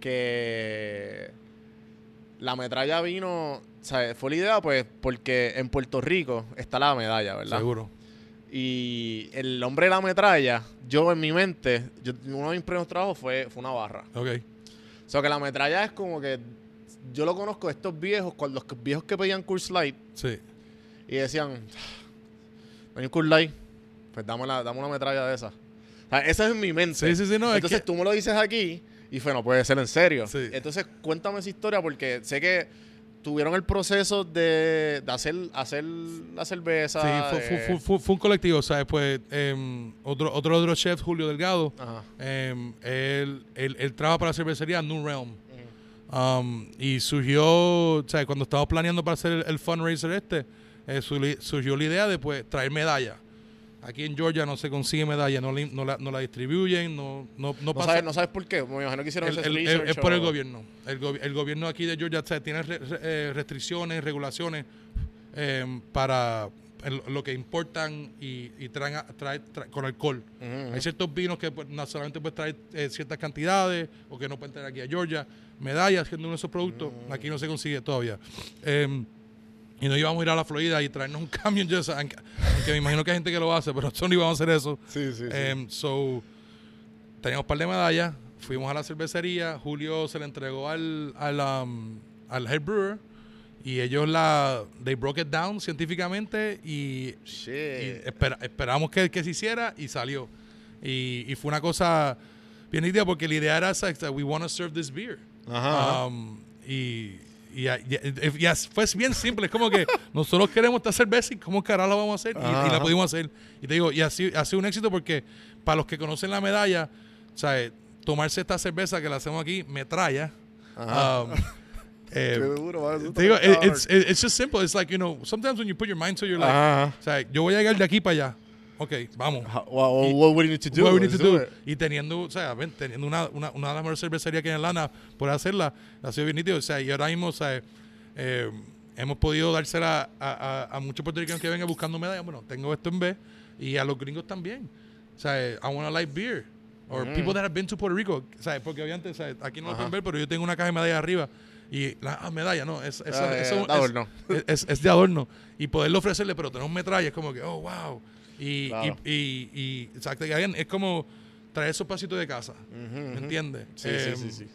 que la metralla vino, o sea, fue la idea pues porque en Puerto Rico está la medalla, ¿verdad? Seguro. Y el hombre de la metralla, yo en mi mente, yo- uno de mis primeros trabajos fue, fue una barra. Ok. O sea que la metralla es como que yo lo conozco de estos viejos, cuando los viejos que pedían Curse Light Sí. y decían, no hay un Curse Light, pues dame, la, dame una metralla de esa. O sea, esa es mi mente. Sí, sí, sí, no, es Entonces que- tú me lo dices aquí y fue, no puede ser en serio. Sí. Entonces cuéntame esa historia porque sé que tuvieron el proceso de, de hacer, hacer la cerveza. Sí, fue, de- fue- fue- fue- fue un colectivo, o sea, después em, otro, otro otro chef, Julio Delgado, em, él, él, él trabaja para la cervecería New Realm. Um, y surgió, o sea, cuando estábamos planeando para hacer el, el fundraiser este, eh, surgi- surgió la idea de pues traer medallas. Aquí en Georgia no se consigue medalla, no, la- no la, no la distribuyen, no, no, no ¿No pasa. sabes, ¿No sabes por qué? Me imagino que hicieron El- ese el- el- research es por el gobierno. El, gobi- el gobierno aquí de Georgia o sea, tiene re- re- eh, restricciones, regulaciones eh, para lo que importan y, y traen, a- trae- trae- con alcohol. Hay ciertos vinos que pues, solamente puedes traer eh, ciertas cantidades o que no pueden traer aquí a Georgia. Medallas, siendo uno de esos productos, Mm. aquí no se consigue todavía. Eh, y no íbamos a ir a la Florida y traernos un camión, yo, aunque, aunque me imagino que hay gente que lo hace, pero nosotros no íbamos a hacer eso. Sí, sí, sí. Em, so, teníamos un par de medallas, fuimos a la cervecería, Julio se le entregó al, al, um, al head brewer y ellos la, they broke it down científicamente y, y espera- esperamos que, que se hiciera y salió. Y, y fue una cosa bien idea porque la idea era esa, we want to serve this beer. Ajá, ajá. Um, y, y, y- y- as- fue bien simple, es como que nosotros queremos esta cerveza y cómo carajo la vamos a hacer y, y la pudimos hacer. Y te digo, y así ha sido un éxito porque para los que conocen la medalla, ¿sabes? tomarse esta cerveza que la hacemos aquí, metralla. Ajá. um, eh, duro, te digo, it's, it- it's just simple. It's like, you know, sometimes when you put your mind to you're like, o sea, yo voy a llegar de aquí para allá. Ok, vamos. How- well, what we need to do? What we need to do do. Y teniendo, o sea, ven, teniendo una, una, una de las mejores cervecerías que hay en Atlanta, por hacerla, ha sido bien nítido. O sea, y ahora mismo, o sea, eh, hemos podido dársela a, a, a muchos puertorriqueños que vengan buscando medallas. Bueno, tengo esto en B. Y a los gringos también. O sea, I want a light beer. Or people that have been to Puerto Rico. O sea, porque obviamente, sea, aquí no lo pueden ver, pero yo tengo una caja de medallas arriba. Y la ah, medalla, no, es, Ah, eh, es- de adorno. es, es- es de adorno. Y poderlo ofrecerle, pero tener un metralla es como que, oh, wow. Y, Claro. y, y, y- exacto, y es como traer esos pasitos de casa. ¿Me entiendes? Sí, Em, sí, sí, sí.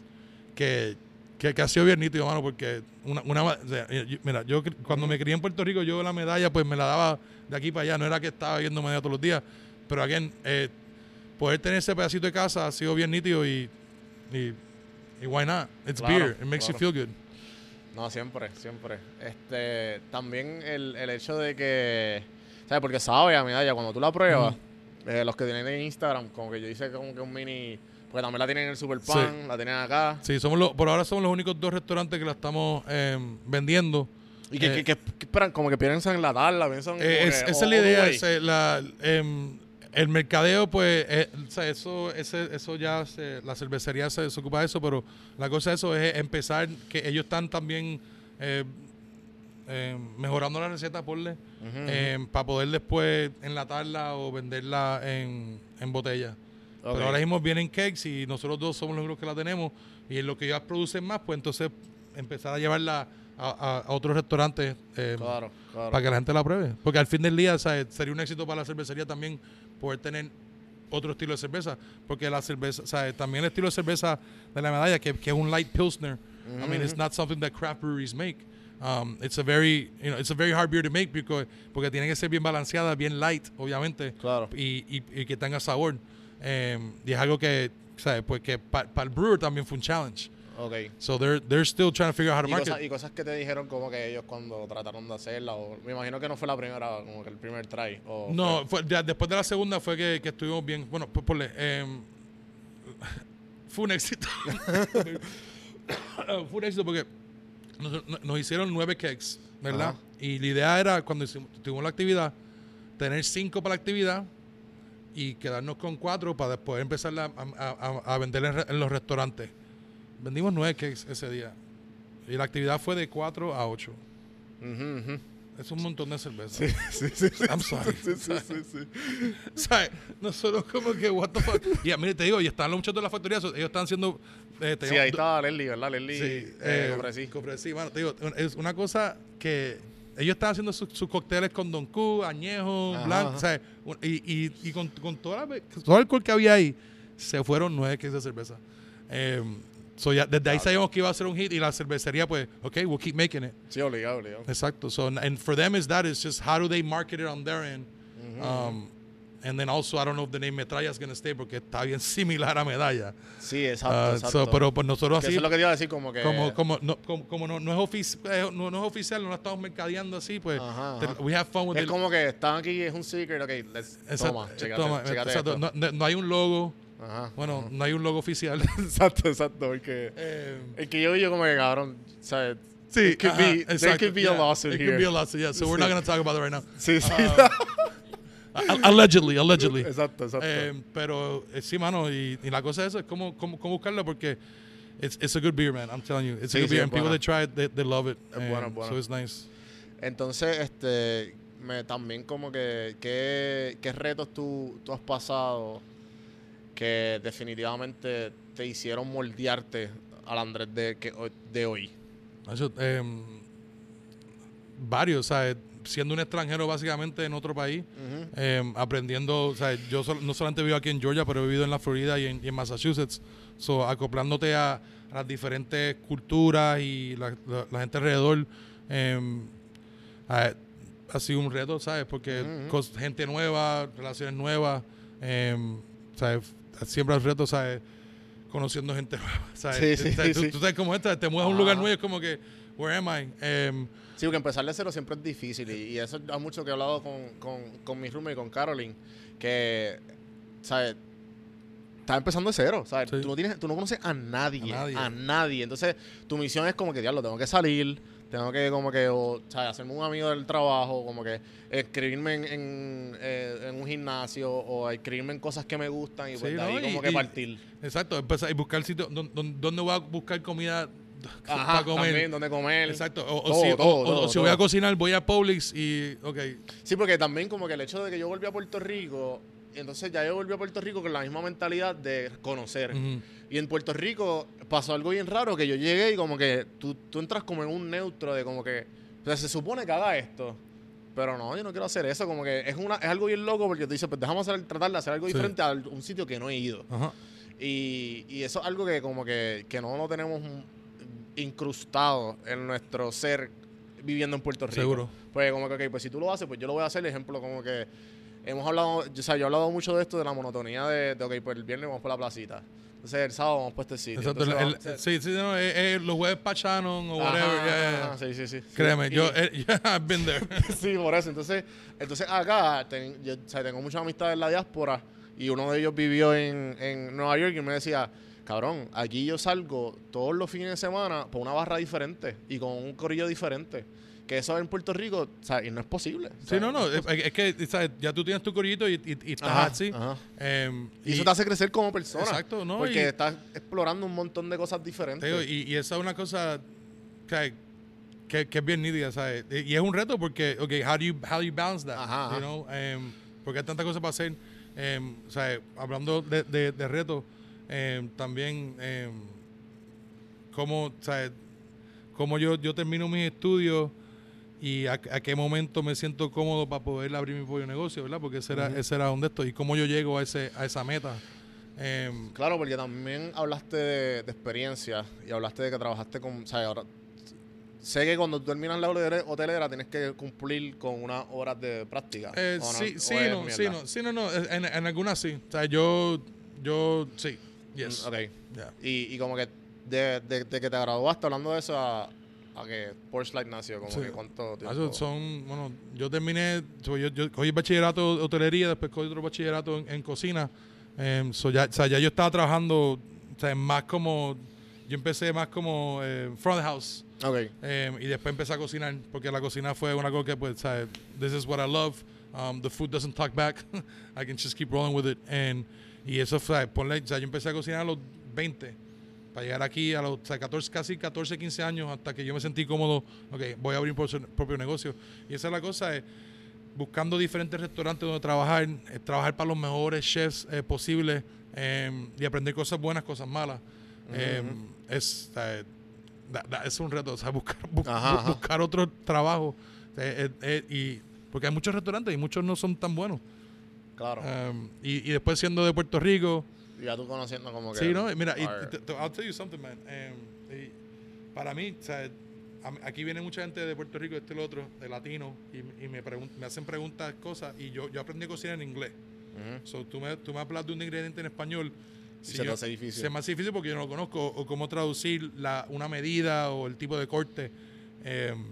Que, que, que ha sido bien nítido, mano, porque una, una o sea, yo- mira, yo cuando me crié en Puerto Rico, yo la medalla pues me la daba de aquí para allá, no era que estaba viendo medalla todos los días, pero again, eh, poder tener ese pedacito de casa ha sido bien nítido y, y, y why not? It's Claro, beer, it makes you feel good. No, siempre, siempre. Este, también el, el hecho de que, ¿sabes? Porque sabe a medalla, cuando tú la pruebas, eh, los que tienen en Instagram, como que yo hice como que un mini, porque también la tienen en el Super Pan, la tienen acá. Sí, somos los, por ahora somos los únicos dos restaurantes que la estamos em, vendiendo. Y que, Eh, que, que- que esperan, como que piensan en la tabla, piensan Eh, es- esa es oh, la idea. güey. ese, la, em, el mercadeo, pues, eh, o sea, eso, ese, eso ya, se- la cervecería se, se ocupa de eso, pero la cosa de eso es empezar, que ellos están también eh, em, mejorando la receta, porle, para poder después enlatarla o venderla en, en botella. Pero ahora mismo vienen cakes y nosotros dos somos los únicos que la tenemos. Y en lo que ellos producen más, pues entonces empezar a llevarla a, a- otros restaurantes eh, Claro, claro. para que la gente la pruebe. Porque al fin del día ¿sabes? sería un éxito para la cervecería también poder tener otro estilo de cerveza. Porque la cerveza, ¿sabes? también el estilo de cerveza de la medalla, que, que es un light pilsner. I mean, it's not something that craft breweries make. Um, it's a very, you know, it's a very hard beer to make because, porque tiene que ser bien balanceada, bien light, obviamente Claro. y, y- y que tenga sabor. Em, y es algo que, ¿sabes? Pues que para el brewer también fue un challenge. Ok. So they're, they're still trying to figure out how to Y market. cosas, y cosas que te dijeron como que ellos cuando trataron de hacerla, o me imagino que no fue la primera, como que el primer try. O no, fue, ya después de la segunda fue que, que estuvimos bien. Bueno, pues ponle, em, fue un éxito. fue un éxito porque nos, nos- hicieron nueve cakes, ¿verdad? Ajá. Y la idea era, cuando hicimos, tuvimos la actividad, tener cinco para la actividad y quedarnos con cuatro para después empezar a, a, a- a vender en, re- en los restaurantes. Vendimos nueve cakes ese día. Y la actividad fue de 4 a 8. Ujú, ujú. Es un montón de cerveza. Sí, sí, sí. sí. I'm sorry. Sí, sí, sí, sí. ¿Sabes? Nosotros como que, what the fuck. Y mire, te digo, y estaban los muchachos de la factoría, ellos están haciendo... eh, Sí, ahí estaba Leslie, ¿verdad? Leslie Sí, eh, eh. Cofresí, mano, te digo, es una cosa que ellos están haciendo sus, sus cócteles con Don Q, añejo, Ajá, blanco, ajá. ¿sabes? Y, y, y con, con toda la, todo el alcohol que había ahí, se fueron nueve cases de cerveza. Eh, so ya, desde ahí sabíamos que iba a ser un hit y la cervecería, pues, ok, we'll keep making it. Sí, obligado, obligado. Exacto. So, and for them is that is just how do they market it on their end. Um, and then also, I don't know if the name Metralla is going to stay porque está bien similar a Medalla. Sí, exacto, Ah, exacto. so, pero pues nosotros así, eso es lo que te iba a decir, como que... como, como, no, como, como no, no, es ofici- eh, no, no es oficial, no la estamos mercadeando así, pues Ajá, ajá. we have fun with es it. como que están aquí, es un secret, ok, let's, Exacto, toma, eh, chécate, toma, exacto. no- no hay un logo, Ajá. bueno, no hay un logo oficial. Exacto, exacto, porque... Eh, El que yo vi yo como que, cabrón, ¿sabes? sí, It could ajá, be, there exacto, could be yeah, a lawsuit it here. could be a lawsuit, yeah. So we're not going to talk about it right now. Sí, sí. A- Allegedly, allegedly. Exacto, exacto. Eh, pero eh, sí, mano, y, y la cosa es eso, es como, como, como buscarla porque it's, it's a good beer, man. I'm telling you. It's Sí, a good sí, beer. And people buena. that try it, they, they love it. Es Um, buena, buena. So it's nice. Entonces, este, me, también como que, ¿qué, qué retos tú, tú has pasado que definitivamente te hicieron moldearte al Andrés de, que, hoy- de hoy? Eso, em, varios, ¿sabes? Siendo un extranjero básicamente en otro país, em, aprendiendo, o sea, yo no solamente vivo aquí en Georgia, pero he vivido en la Florida y en, y en Massachusetts, so, acoplándote a, a las diferentes culturas y la, la- la gente alrededor, em, ha, ha sido un reto, ¿sabes? Porque cos- gente nueva, relaciones nuevas, ¿sabes? Siempre hay retos, ¿sabes? Conociendo gente nueva, ¿sabes? Sí, sí, ¿Sabes? tú, sí. tú sabes cómo esta, te mueves a un lugar nuevo y es como que, where am I? Em, Sí, porque empezar de cero siempre es difícil y, y eso es mucho que he hablado con, con, con mi roommate y con Caroline, que, ¿sabes? Estás empezando de cero, ¿sabes? Sí. Tú, no tienes, tú no conoces a nadie, A a nadie. nadie. Entonces, tu misión es como que, diablo, tengo que salir, tengo que como que, o, ¿sabes? Hacerme un amigo del trabajo, como que escribirme en, en, eh, en un gimnasio o escribirme en cosas que me gustan y pues Sí, de ahí ¿no? como Y- que y- partir. Exacto, empezar y buscar sitio donde, donde voy a buscar comida Ajá, para comer. también, donde comer. Exacto. O, o Todo, si, o- todo, o- o todo, si voy a cocinar, voy a Publix y. Ok. Sí, porque también como que el hecho de que yo volví a Puerto Rico, entonces ya yo volví a Puerto Rico con la misma mentalidad de conocer. Ujú. Y en Puerto Rico pasó algo bien raro, que yo llegué y como que tú, tú entras como en un neutro de como que, o sea, se supone que haga esto. Pero no, yo no quiero hacer eso, como que es una es algo bien loco porque tú dices, pues hacer, tratar de hacer algo Sí. diferente a un sitio que no he ido. Y, y eso es algo que como que, que no lo tenemos incrustado en nuestro ser viviendo en Puerto Rico. Seguro. Pues como que, ok, pues si tú lo haces, pues yo lo voy a hacer. Ejemplo, como que hemos hablado, o sea, yo he hablado mucho de esto, de la monotonía de, de ok, pues el viernes vamos por la placita. Entonces el sábado vamos por este sitio. Exacto. Entonces, el- vamos- el- sí, sí, no, eh, eh, los jueves para Shannon o Ajá, whatever. yeah, yeah, yeah. ajá, sí, sí, sí. Créeme, Y- yo eh, yeah, I've been there. sí, por eso. Entonces, entonces acá ten- yo, o sea, tengo muchas amistades en la diáspora y uno de ellos vivió en, en Nueva York y me decía, cabrón, aquí yo salgo todos los fines de semana por una barra diferente y con un corillo diferente. Que eso en Puerto Rico, o sea, y no es posible. sí, no, no. es que ¿sabes? ya tú tienes tu corillito y, y- y estás Ajá, así. ajá. Em, Y eso te hace crecer como persona. Exacto, ¿no? Porque estás explorando un montón de cosas diferentes. Digo, y, esa es una cosa que, que, que es bien nítida, ¿sabes? Y es un reto porque, ok, how do you, how do you balance that? Ajá. You know? Em, porque hay tantas cosas para hacer. Em, sea, hablando de, de, de retos, también, cómo, ¿sabes? Cómo yo, yo termino mis estudios y a, a qué momento me siento cómodo para poder abrir mi propio negocio, ¿verdad? Porque ese era, ese era un de estos. Y cómo yo llego a, ese, a esa meta. Em, Claro, porque también hablaste de, de experiencia y hablaste de que trabajaste con. O sea, ahora. Sé que cuando terminas la hotelera, hotelera tienes que cumplir con unas horas de práctica. Eh, sí, ¿O sí, no, mierda? sí, no, sí, no, no, en, en algunas sí. O sea, yo, yo, sí, yes. Mm, Ok. Yeah. Y, y como que de, de- de que te graduaste hablando de eso a, a que Porsche Light nació, como Sí. que cuánto tiempo. Eso son, bueno, yo terminé, so, yo, yo cogí bachillerato de hotelería, después cogí otro bachillerato en, en cocina. Em, so ya, o sea, ya yo estaba trabajando, o sea, más como, yo empecé más como eh, front house. Ok. Em, y después empecé a cocinar, porque la cocina fue una cosa que, pues, ¿sabes? This is what I love. Um, the food doesn't talk back. I can just keep rolling with it. And, y eso fue, ponle, o sea, yo empecé a cocinar a los 20, para llegar aquí a los o sea, 14, casi 14, 15 años, hasta que yo me sentí cómodo, ok, voy a abrir mi propio- propio negocio. Y esa es la cosa, eh, buscando diferentes restaurantes donde trabajar, eh, trabajar para los mejores chefs eh, posibles em, y aprender cosas buenas, cosas malas. Em, es, da- da- es un reto, o sea, buscar, bu- Ajá, bu- ajá. buscar otro trabajo. Eh, eh, eh, y, porque hay muchos restaurantes y muchos no son tan buenos. Claro. Em, y, y después siendo de Puerto Rico, ya tú conociendo como que. Sí, ¿no? Mira, y, I'll tell you something, man. Em, y para mí, o sea, aquí viene mucha gente de Puerto Rico, este y el otro, de latino, y, y me, me hacen preguntas, cosas, y yo, yo aprendí a cocinar en inglés. Ujú. So, tú, me, tú me hablas de un ingrediente en español. Y se yo- hace difícil. Se me hace difícil porque yo no lo conozco, o cómo traducir la, una medida o el tipo de corte. Em,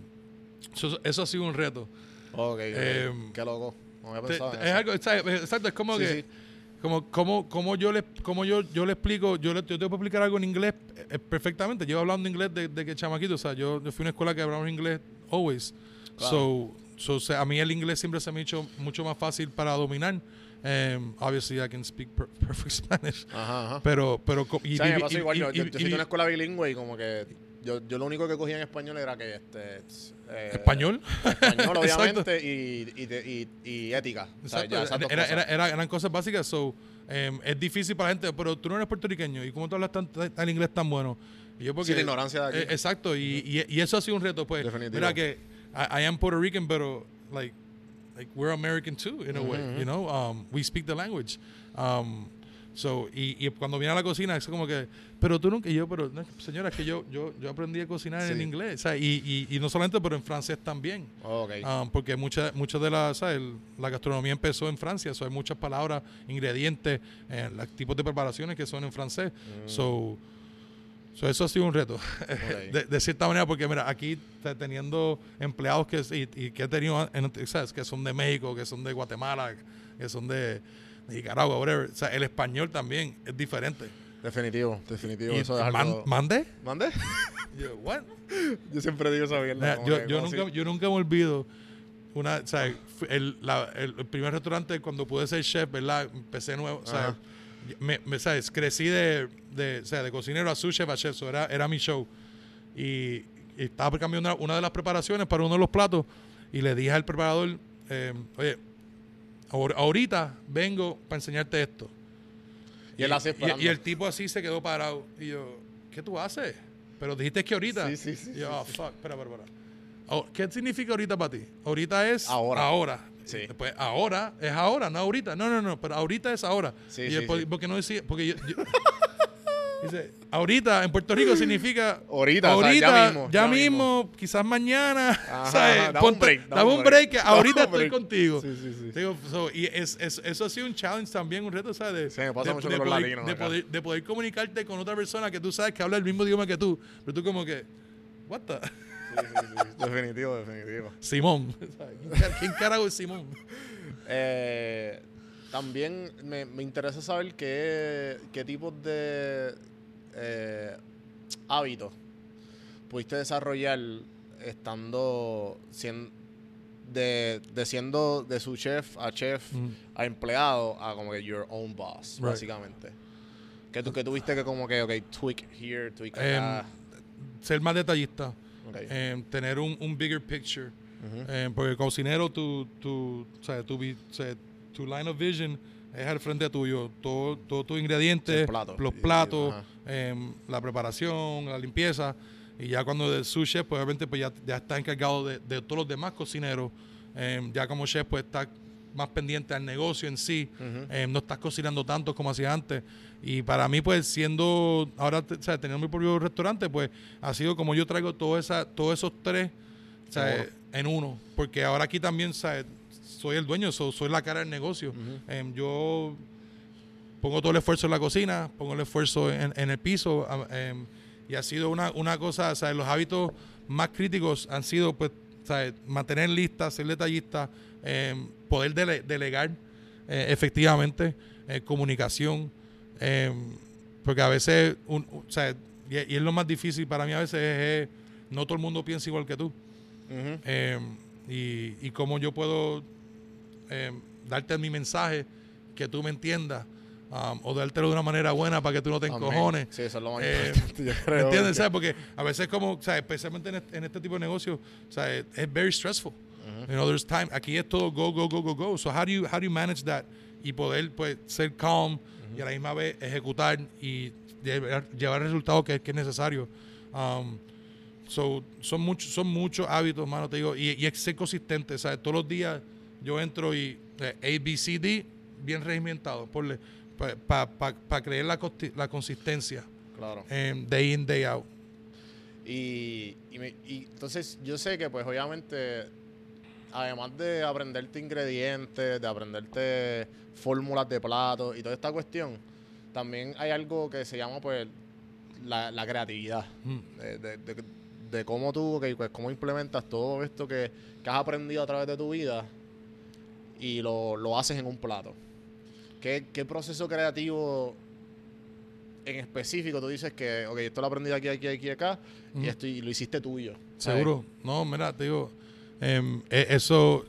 eso, eso ha sido un reto. Ok. Em, Qué loco. No había Te- pensado en es eso. algo, exacto, exacto, es como Sí, que sí. Como como como yo le como yo yo le explico yo le, yo te puedo explicar algo en inglés eh, perfectamente llevo hablando inglés desde de que chamaquito o sea yo, yo fui a una escuela que hablamos inglés always Claro. so so, a mí el inglés siempre se me ha hecho mucho más fácil para dominar. Um, obviously, I can speak per- perfect Spanish. Ajá, ajá. Pero, pero, y, o sea, me y- pasó y- igual. y- yo, yo, yo una escuela bilingüe y como que yo, yo lo único que cogía en español era que este eh, español. español obviamente y, y, y, y ética. O sea, Exacto. ya dos Era- era- era- eran cosas básicas. So, em, es difícil para la gente, pero tú no eres puertorriqueño. ¿Y cómo tú hablas tan, tan- el inglés tan bueno? Y yo porque, Sí, la ignorancia de aquí. Eh, exacto. Y, y, y eso ha sido un reto. Pues, Definitivo. mira que I, I am Puerto Rican, pero like, like we're American too, in a way. You know, um, we speak the language. Um, so, y, y cuando viene a la cocina es como que, pero tú nunca, y yo, pero no, señora, es que yo, yo, yo aprendí a cocinar en Sí. inglés, o sea, y, y, y no solamente, pero en francés también. Ok. Um, porque muchas muchas de la, ¿sabes? La gastronomía empezó en Francia, so hay muchas palabras, ingredientes, eh, los tipos de preparaciones que son en francés. So, so eso ha sido un reto, de, de cierta manera, porque mira, aquí te- teniendo empleados que, y, que he tenido, en, ¿sabes? que son de México, que son de Guatemala, que son de Nicaragua, whatever. O sea, el español también es diferente. Definitivo, definitivo. Y eso es man- algo... ¿Mande? ¿Mande? Yo, what? Yo siempre digo esa mierda. Yo, que, yo como nunca, yo nunca me olvido una, o sea, el, la- el- el primer restaurante cuando pude ser chef, ¿verdad? Empecé nuevo, o sea, Ajá. me, me- ¿sabes? Crecí de, de, o sea, de cocinero a sous chef a chef, so era, era mi show. Y, y estaba cambiando una, una de las preparaciones para uno de los platos y le dije al preparador, eh, oye, ahorita vengo para enseñarte esto. Y él así y, y el tipo así se quedó parado. Y yo, ¿qué tú haces? Pero dijiste que ahorita. Sí, sí, sí, Y yo, oh, fuck, espera, espera, espera. Oh, ¿Qué significa ahorita para ti? Ahorita es Ahora. Ahora. Sí. Después, ahora es ahora, no ahorita. No, no, no, pero ahorita es ahora. Sí, y sí, sí. ¿por qué no decía? Porque yo, yo- dice, ahorita en Puerto Rico significa Ahorita, o sea, ya ahorita, mismo, ya ya mismo, quizás mañana, Ajá, ¿sabes? dame un break, dame un break, ahorita estoy break. contigo. Sí, sí, sí. Digo, so, y es, es- eso ha sido un challenge también, un reto, ¿sabes? De, Sí, me pasa de- mucho de con los poder, latinos de acá. poder, de poder comunicarte con otra persona que tú sabes que habla el mismo idioma que tú, pero tú como que, what the? Sí, sí, sí. Definitivo, definitivo. Simón. ¿Quién car- ¿Quién carajo es Simón? Eh, también me, me interesa saber qué, qué tipos de eh, hábitos pudiste desarrollar estando siendo de, de siendo de su chef a chef a empleado a como que your own boss, Right. básicamente. Que tú que tuviste que como que, ok, tweak here, tweak Em, acá. Ser más detallista. Ok. em, tener un, un bigger picture. Ujú. Em, porque cocinero, tu, tu, o sea, tu, o sea, tu line of vision es al frente tuyo. Todo, todo tus ingredientes, el plato. los y- platos, em, la preparación, la limpieza. Y ya cuando de su chef, pues obviamente pues ya, ya está encargado de, de todos los demás cocineros. Em, ya como chef, pues está más pendiente al negocio en sí. Em, no estás cocinando tanto como hacía antes. Y para mí, pues, siendo ahora, o sea, teniendo mi propio restaurante, pues, ha sido como yo traigo todo esa, todos esos tres o sea, En uno. Porque ahora aquí también, sea, soy el dueño, so- soy la cara del negocio. Em, yo pongo todo el esfuerzo en la cocina, pongo el esfuerzo en, en el piso. em, y ha sido una, una cosa, o sea, los hábitos más críticos han sido, pues, mantener lista, ser detallista, em, poder dele- delegar eh, efectivamente, eh, comunicación. porque a veces, un- y, y es lo más difícil para mí a veces, es, es no todo el mundo piensa igual que tú. Y, y cómo yo puedo em, darte mi mensaje que tú me entiendas um, o dártelo de una manera buena para que tú no te encojones. Sí, eso es lo más Eh, importante, yo ¿Me creo. entiendes? porque- ¿Sabes? Porque a veces como, sea, especialmente en este, en este tipo de negocio, sea, es, very stressful. You know, there's time. Aquí es todo go, go, go, go, go. So how do you, how do you manage that? Y poder, pues, ser calm y a la misma vez ejecutar y llevar, llevar el resultado que, que es necesario. Um, so, son muchos son muchos hábitos, mano, te digo, y, y es ser consistente, ¿sabes? Todos los días yo entro y eh, A, B, C, D, bien regimentado, para creer la, la consistencia, Claro. em, day in, day out. Y, y, me- y entonces yo sé que pues obviamente, además de aprenderte ingredientes, de aprenderte fórmulas de platos y toda esta cuestión, también hay algo que se llama pues la, la creatividad. Mm. De, de- de- de cómo tú, ok, pues cómo implementas todo esto que, que has aprendido a través de tu vida y lo, lo haces en un plato. ¿Qué, qué proceso creativo en específico tú dices que, ok, esto lo aprendí aquí, aquí, aquí, acá, y esto y lo hiciste tuyo? ¿sabes? Seguro. No, mira, te digo, Em, e- eso,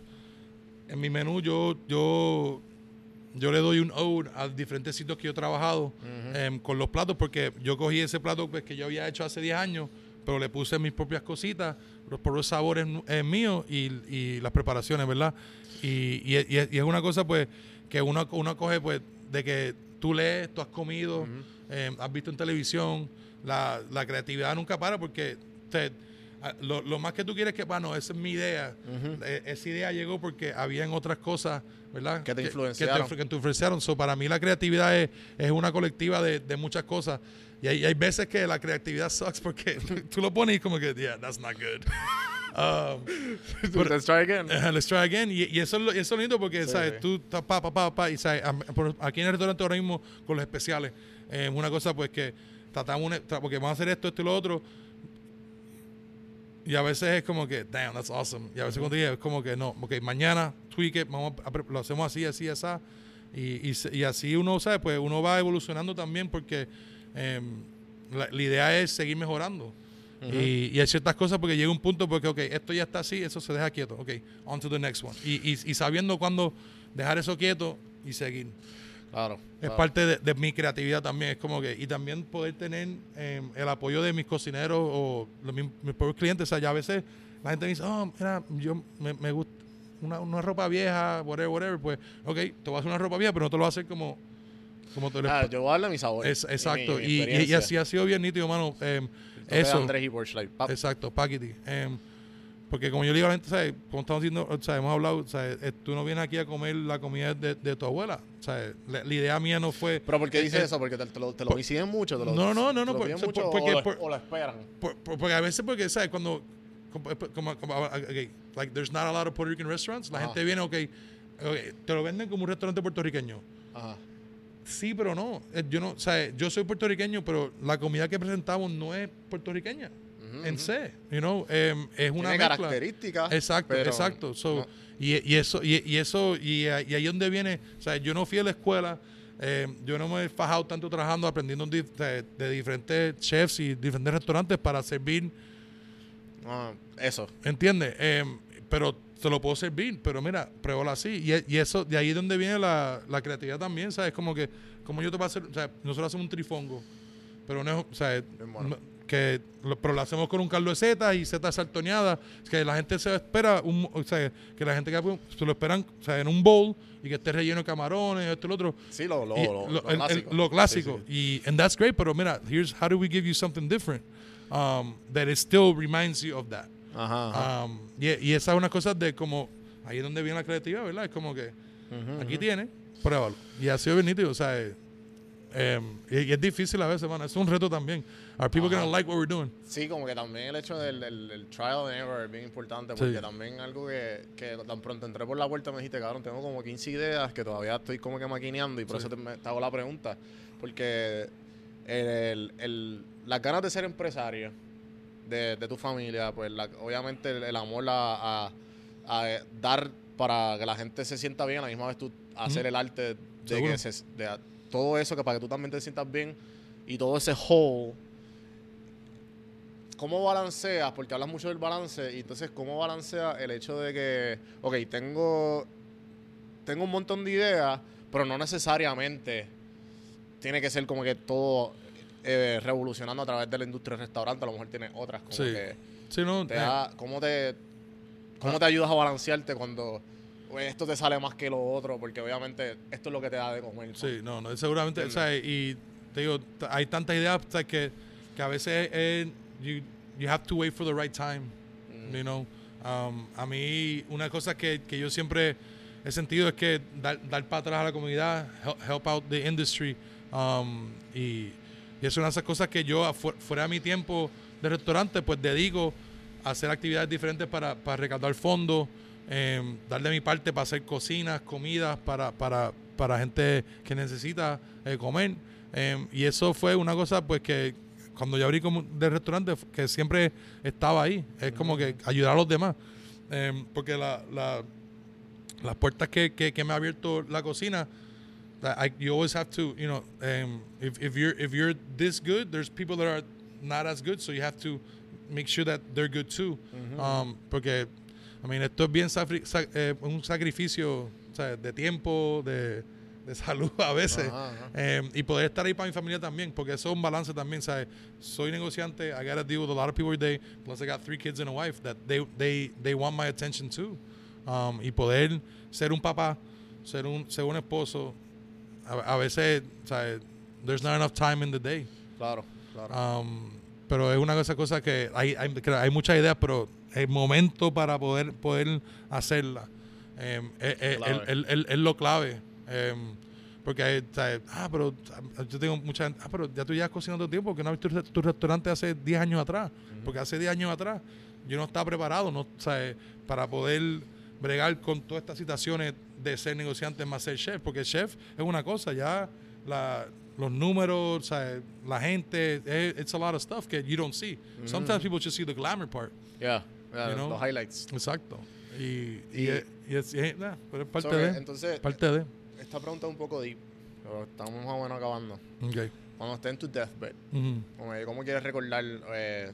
en mi menú yo, yo, yo le doy un ode a diferentes sitios que yo he trabajado em, con los platos, porque yo cogí ese plato pues, que yo había hecho hace 10 años, pero le puse mis propias cositas, los propios sabores eh, míos y, y las preparaciones, ¿verdad? Y, y, y es- una cosa pues que uno, uno coge pues de que tú lees, tú has comido, em, has visto en televisión, la, la creatividad nunca para porque te- a- lo, lo más que tú quieres que, bueno, esa es mi idea. Eh, esa idea llegó porque habían otras cosas, ¿verdad? Que te Que, influenciaron. te, que te influenciaron. So, para mí la creatividad es, es una colectiva de, de muchas cosas. Y hay, hay veces que la creatividad sucks porque tú lo pones y como que, yeah, that's not good. Um, pero- Let's try again. Let's try again. Y, y eso, es lo- lindo porque, Sí, ¿sabes? sí. Tú estás pa, pa, pa, pa, y, ¿sabes? Aquí en el restaurante ahora mismo, con los especiales, eh, una cosa, pues, que tratamos, una- porque vamos a hacer esto, esto y lo otro. Y a veces es como que, damn, that's awesome. Y a veces cuando digo, es como que no, ok, mañana tweak it, vamos a lo hacemos así, así, así. Y, y así uno, ¿sabes? Pues uno va evolucionando también porque em, la, la idea es seguir mejorando. y, y hay ciertas cosas porque llega un punto porque, ok, esto ya está así, eso se deja quieto. Ok, on to the next one. Y, y, y sabiendo cuándo dejar eso quieto y seguir. Claro. Es claro. parte de, de mi creatividad también. Es como que, y también poder tener eh, el apoyo de mis cocineros o los, mis, mis propios clientes. O sea, ya a veces la gente me dice, oh, mira, yo me, me gusta una, una ropa vieja, whatever, whatever. Pues, ok, te voy a hacer una ropa vieja, pero no te lo voy a hacer como, como te lo Ah, yo voy a darle mi sabor. es, y mi- Exacto. mi Y, y- y así ha sido bien nítido, mano. Eh, eso. Andrés y Porchlight. Pap. Exacto, packety. Em, porque como yo le digo a la gente, ¿sabes? como estamos diciendo, sea, hemos hablado, ¿sabes? Eh, tú no vienes aquí a comer la comida de, de tu abuela. ¿sabes? La, la idea mía no fue... Pero ¿por qué dices eh, eso? ¿Porque te, te lo, te lo exigen mucho? Te lo, No, no, no, no, por- piden por- porque- o, por- o lo esperan. Por- por- porque a veces, porque, ¿sabes? Cuando... Como, como- como- okay, like, there's not a lot of Puerto Rican restaurants. La Ajá. gente viene, ok, ok, te lo venden como un restaurante puertorriqueño. Ajá. Sí, pero no. Eh, Yo no, o sea, yo soy puertorriqueño, pero la comida que presentamos no es puertorriqueña. en sí, you know, em, es una Tiene mezcla. características. Exacto, exacto. So, no. y, y eso, y, y eso, y, y ahí es donde viene, o sea, yo no fui a la escuela, eh, yo no me he fajado tanto trabajando, aprendiendo di- de, de diferentes chefs y diferentes restaurantes para servir, Ah, eso. ¿entiendes? Eh, pero te lo puedo servir, pero mira, pruébalo así. Y, y eso, de ahí es donde viene la, la creatividad también, ¿sabes? Como que, como yo te voy a hacer, o sea, nosotros hacemos un trifongo, pero no es, o sea, bueno. no- que lo, pero lo hacemos con un caldo de setas y setas saltoneadas, que la gente se espera, un, o sea, que la gente que se lo esperan, o sea, en un bowl y que esté relleno de camarones, esto y lo otro. Sí, lo, lo, lo, lo, el- el- clásico. lo clásico. Sí, Y and that's great, pero mira, here's how do we give you something different um, that it still reminds you of that. Ajá. Um, y, y esa es una cosa de como, ahí es donde viene la creatividad, ¿verdad? Es como que aquí tiene, pruébalo. Y ha sido bien nítido, o sea, eh, em, y, y es difícil a veces, man, es un reto también. Are people Ajá. gonna like what we're doing? Sí, como que también el hecho del, del- del trial and error es bien importante porque Sí. también algo que, que tan pronto entré por la puerta me dijiste, cabrón, tengo como 15 ideas que todavía estoy como que maquineando y por Sí. eso te, me- te hago la pregunta. Porque el, el- las ganas de ser empresario de, de tu familia, pues la- obviamente el, el amor a, a- a, eh, dar para que la gente se sienta bien, a la misma vez tú hacer el arte de, Seguro. que se, de todo eso que para que tú también te sientas bien y todo ese whole ¿Cómo balanceas? Porque hablas mucho del balance. Y entonces, ¿cómo balanceas el hecho de que, ok, tengo, tengo un montón de ideas, pero no necesariamente tiene que ser como que todo eh, revolucionando a través de la industria del restaurante? A lo mejor tienes otras. Como Sí. que Sí, no, te eh, da- ¿Cómo te cómo te ayudas a balancearte cuando pues, esto te sale más que lo otro? Porque obviamente esto es lo que te da de comer. Sí, no, no, seguramente, o sea, y te digo, hay tantas ideas o sea, que, que a veces eh, you, you have to wait for the right time, Mm. you know. Um, a mí, una cosa que, que yo siempre he sentido es que dar, dar para atrás a la comunidad, help, help out the industry, um, y, y es una de esas cosas que yo, fuera de mi tiempo de restaurante, pues dedico a hacer actividades diferentes para, para recaudar fondos, em, darle mi parte para hacer cocinas, comidas para, para, para gente que necesita eh, comer. Em, y eso fue una cosa pues que cuando yo abrí como de restaurante, que siempre estaba ahí. Es como que ayudar a los demás. Em, porque la, la- las puertas que, que, me ha abierto la cocina, I, you always have to, you know, um, if, if you're if you're this good, there's people that are not as good, so you have to make sure that they're good too. Um, porque I mean, esto es bien safri- sa- eh, un sacrificio o sea, de tiempo, de, de salud a veces. Ajá, ajá. Eh, y poder estar ahí para mi familia también, porque eso es un balance también, ¿sabes? Soy negociante, I gotta deal with a lot of people every day, plus I got three kids and a wife that they, they, they want my attention too. Um, y poder ser un papá, ser un, ser un esposo, a, a veces, ¿sabes? There's not enough time in the day. Claro, claro. Um, pero es una de esas cosas que hay, hay, hay muchas ideas, pero el momento para poder, poder hacerla em, es, es- Clave. es- lo clave. Em, porque hay, ah, pero ah, yo tengo mucha gente, ah, pero ya tú llevas cocinando tiempo, que no has visto tu restaurante hace 10 años atrás. Porque hace 10 años atrás yo no estaba preparado no, ¿sabes? para poder bregar con todas estas situaciones de ser negociante más ser chef. Porque chef es una cosa, ya la, los números, ¿sabes? la gente, eh, it's a lot of stuff that you don't see. Sometimes people just see the glamour part. Yeah, yeah, you know? los highlights. Exacto. Y, y, Y- y es, nah, pero es parte So, de. entonces, parte de. esta pregunta es un poco deep, pero estamos más o menos acabando. Ok. Cuando estés en tu deathbed, como que, ¿cómo quieres recordar eh,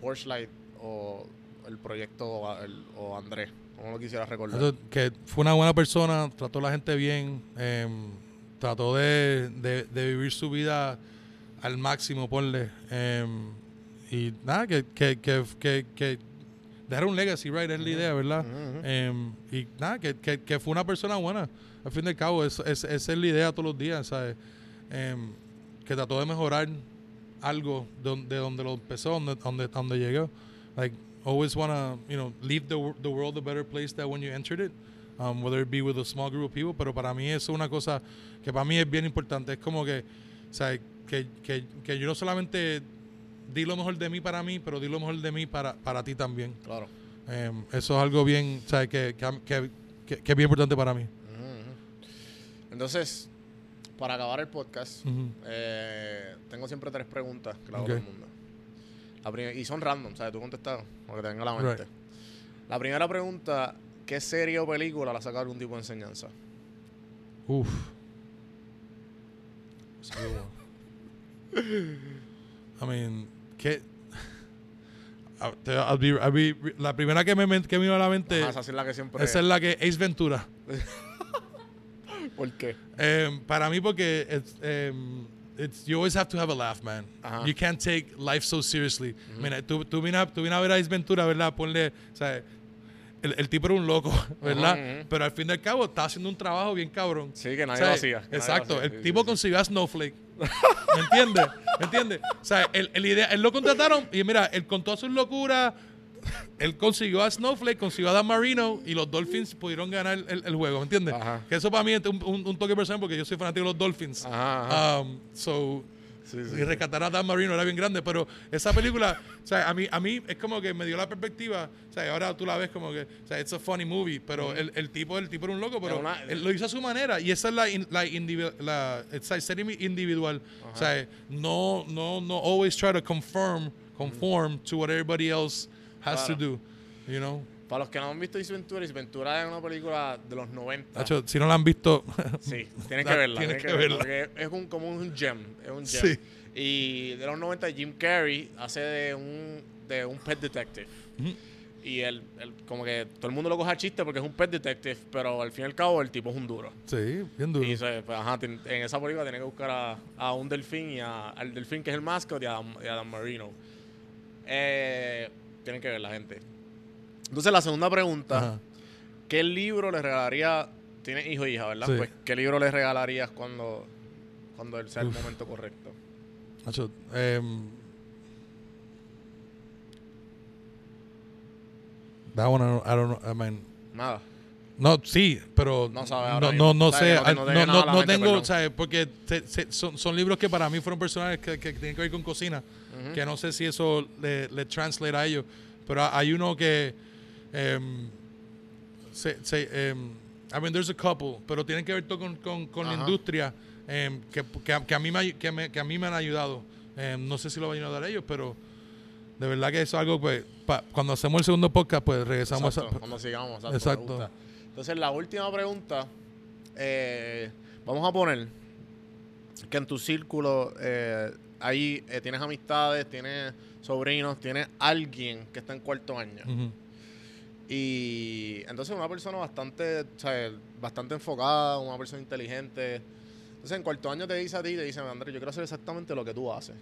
Porsche Light o el proyecto o, el- o Andrés? ¿Cómo lo quisieras recordar? Eso, que fue una buena persona, trató a la gente bien, em, trató de, de- de vivir su vida al máximo, ponle. em, y nada, que, que, que, que, dejar un legacy, right, es la idea, ¿verdad? Ujú, ujú. Em, y nada, que, que, que fue una persona buena. Al fin y al cabo, es, es, esa es la idea todos los días, ¿sabes? Em, que trató de mejorar algo de, de donde lo empezó, donde, donde, donde llegó. Like, always want to, you know, leave the, the world a better place than when you entered it, um, whether it be with a small group of people. Pero para mí eso es una cosa que para mí es bien importante. Es como que, ¿sabes? Que, que, que yo no solamente di lo mejor de mí para mí, pero di lo mejor de mí para, para ti también. Claro. Em, eso es algo bien, ¿sabes? Que, que, que, que- que es bien importante para mí. Entonces, para acabar el podcast, eh, tengo siempre tres preguntas que le hago Ok. a todo el mundo. La y son random, ¿sabes? Tú contestas lo que te venga a la mente. Right. La primera pregunta, ¿qué serie o película le ha sacado algún tipo de enseñanza? Uf. I mean, ¿qué? Ah, te- I'll be- I'll be- la primera que me, que me vino a la mente, Ajá, esa es la que siempre... esa es la que Ace Ventura. ¿Por qué? Em, para mí porque em, it's, you always have to have a laugh, man. Ajá. You can't take life so seriously. Mira, tú, tú, vienes a, tú vienes a ver a Ace Ventura, ¿verdad? Ponle, o sea, el, el tipo era un loco, ¿verdad? Ajá, ajá. Pero al fin y al cabo está haciendo un trabajo bien cabrón. Sí, que nadie lo hacía. nadie Exacto. El tipo sí, sí. consiguió a Snowflake. ¿Me entiendes? ¿Me entiendes? O sea, el, el idea, él lo contrataron y mira, él con todas sus locuras, él consiguió a Snowflake, consiguió a Dan Marino y los Dolphins pudieron ganar el, el juego, ¿me entiendes? Ajá. Que eso para mí es un, un- un toque personal porque yo soy fanático de los Dolphins. Ajá, ajá. Um, so, Sí, sí, y rescatar a Dan Marino era bien grande, pero esa película, o sea, a mí, a mí es como que me dio la perspectiva, o sea, ahora tú la ves como que, o sea, it's a funny movie, pero el, el tipo, el tipo era un loco, pero una- él lo hizo a su manera y esa es la, in- la, individu- la individual, o sea, no, no, no always try to conform, conform to what everybody else has Claro. to do, you know. Para los que no han visto Ace Ventura, Ace Ventura es una película de los 90. Nacho, si no la han visto, Sí, tienen que verla. tienen que verla. porque es un, como un gem. Es un gem. Sí. Y de los 90, Jim Carrey hace de un, de un pet detective. Y él, él, como que todo el mundo lo coge a chiste porque es un pet detective, pero al fin y al cabo el tipo es un duro. sí, bien duro. Y se- pues, ajá, en esa película tiene que buscar a, a un delfín y a- al delfín que es el mascot y a, y a Dan Marino. Eh, tienen que ver la gente. Entonces la segunda pregunta, Ajá. ¿qué libro le regalaría? Tienes hijo e hija, ¿verdad? Sí. Pues, ¿qué libro le regalarías cuando, cuando sea el momento correcto? Nacho, em, that one, I don't, I don't know, I mean, Nada. No, sí, pero No sabe no, ahora no, no sé, no no no, a mente, tengo. ¿sabes? Porque se- son, son libros que para mí fueron personales que, que tienen que ver con cocina, que no sé si eso le, le translate a ellos, pero hay uno que, em, se, se, em, I mean, there's a couple, pero tienen que ver todo con, con, con la industria em, que, que, a- que a mí me, que, me, que a mí me han ayudado. No sé si lo van a ayudar ellos, pero de verdad que eso es algo, pues, pa- cuando hacemos el segundo podcast, pues regresamos Exacto, a... cuando sigamos. Exacto. Exacto. Entonces, la última pregunta. eh, vamos a poner que en tu círculo eh, ahí eh, tienes amistades, tienes sobrinos, tienes alguien que está en cuarto año. Y entonces una persona bastante, o sea, bastante enfocada, una persona inteligente. Entonces en cuarto año te dice a ti, te dice, Andrés, yo quiero hacer exactamente lo que tú haces.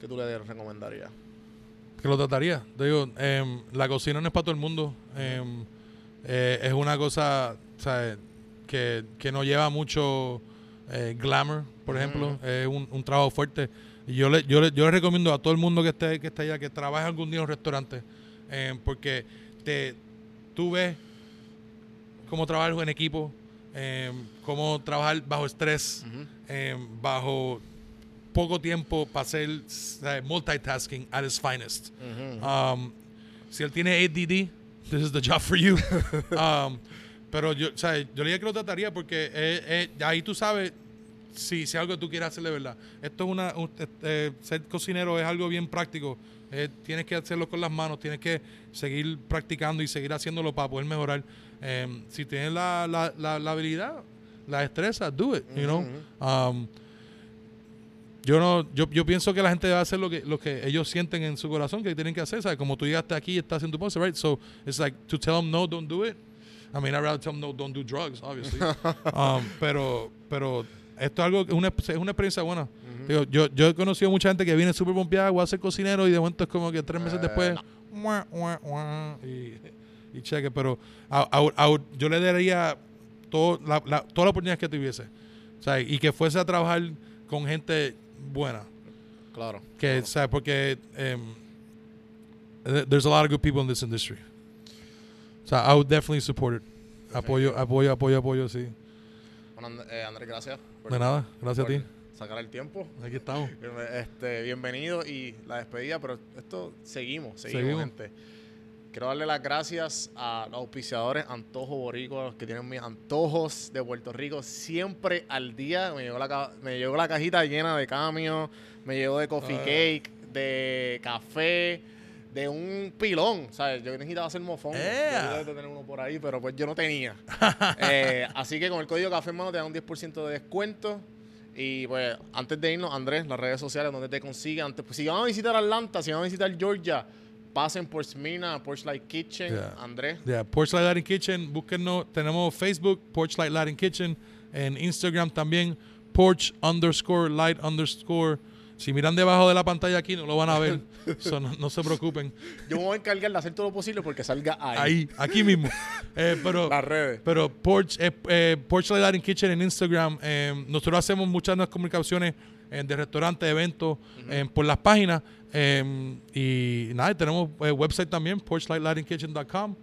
¿Qué tú le recomendarías? Que lo trataría. Te digo, em, la cocina no es para todo el mundo. Eh, es una cosa, ¿sabes? Que, que no lleva mucho eh, glamour, por ejemplo. Es un, un trabajo fuerte. Y yo le, yo, le, yo le recomiendo a todo el mundo que esté, que esté allá que trabaje algún día en un restaurante. em, porque te, tú ves cómo trabajar en equipo, cómo trabajar bajo estrés, bajo poco tiempo para hacer eh, multitasking at its finest. Um, si él tiene ADD, this is the job for you. Um, pero yo, o sea, yo le diría que lo trataría porque eh, eh, ahí tú sabes si, si algo tú quieres hacer de verdad. Esto es una, un- eh, ser cocinero es algo bien práctico. Eh, tienes que hacerlo con las manos, tienes que seguir practicando y seguir haciéndolo para poder mejorar. Em, si tienes la, la, la, la habilidad, la destreza, do it, you know. Um, yo no yo, yo pienso que la gente debe hacer lo que lo que ellos sienten en su corazón que tienen que hacer ¿sabes? como tú llegaste aquí y estás en tu post right so it's like to tell them no don't do it. I mean I'd rather tell them no don't do drugs obviously. Um, pero pero esto es algo que una, es una experiencia buena. Digo, yo yo he conocido mucha gente que viene súper pompeada voy a ser cocinero y de momento es como que tres meses Eh, después mua, mua, mua, y, y cheque pero a- a- a- yo le daría todo, la, la- toda la oportunidad que tuviese. O sea, y que fuese a trabajar con gente buena. Claro. Que, o sea, porque th- there's a lot of good people in this industry. O sea, I would definitely support it. Apoyo, apoyo, apoyo, apoyo, sí. Bueno, eh, Andrés, gracias. por- De nada, gracias a ti. Sacar el tiempo. Aquí estamos. Este, bienvenido y la despedida, pero esto seguimos, seguimos, Seguimos. gente. Quiero darle las gracias a los auspiciadores Antojo Boricua, los que tienen mis antojos de Puerto Rico siempre al día. Me llegó la, me llegó la cajita llena de cambios, me llegó de coffee Ah. cake, de café, de un pilón. ¿sabes? Yo necesitaba hacer mofón. ¡Ea! Yo tener uno por ahí, pero pues yo no tenía. Eh, así que con el código café hermano te dan un 10% de descuento. Y pues antes de irnos, Andrés, las redes sociales donde te consiguen. Antes, pues, si van a visitar Atlanta, si van a visitar Georgia, pasen por Smyrna, Porch Light Kitchen, Yeah. Andrés. Yeah, Porch Light Latin Kitchen, búsquenos. Tenemos Facebook, Porch Light Latin Kitchen. En Instagram también, Porch underscore light underscore. Si miran debajo de la pantalla aquí, no lo van a ver. So, no, no se preocupen. Yo me voy a encargar de hacer todo lo posible porque salga ahí. Ahí, aquí mismo. Eh, pero Las redes. Pero Porch, eh, eh, Porch Light Latin Kitchen en Instagram, eh, nosotros hacemos muchas nuevas comunicaciones eh, de restaurantes, eventos, eh, por las páginas. eh, y nada, tenemos eh, website también, porchlightlatingkitchen.com.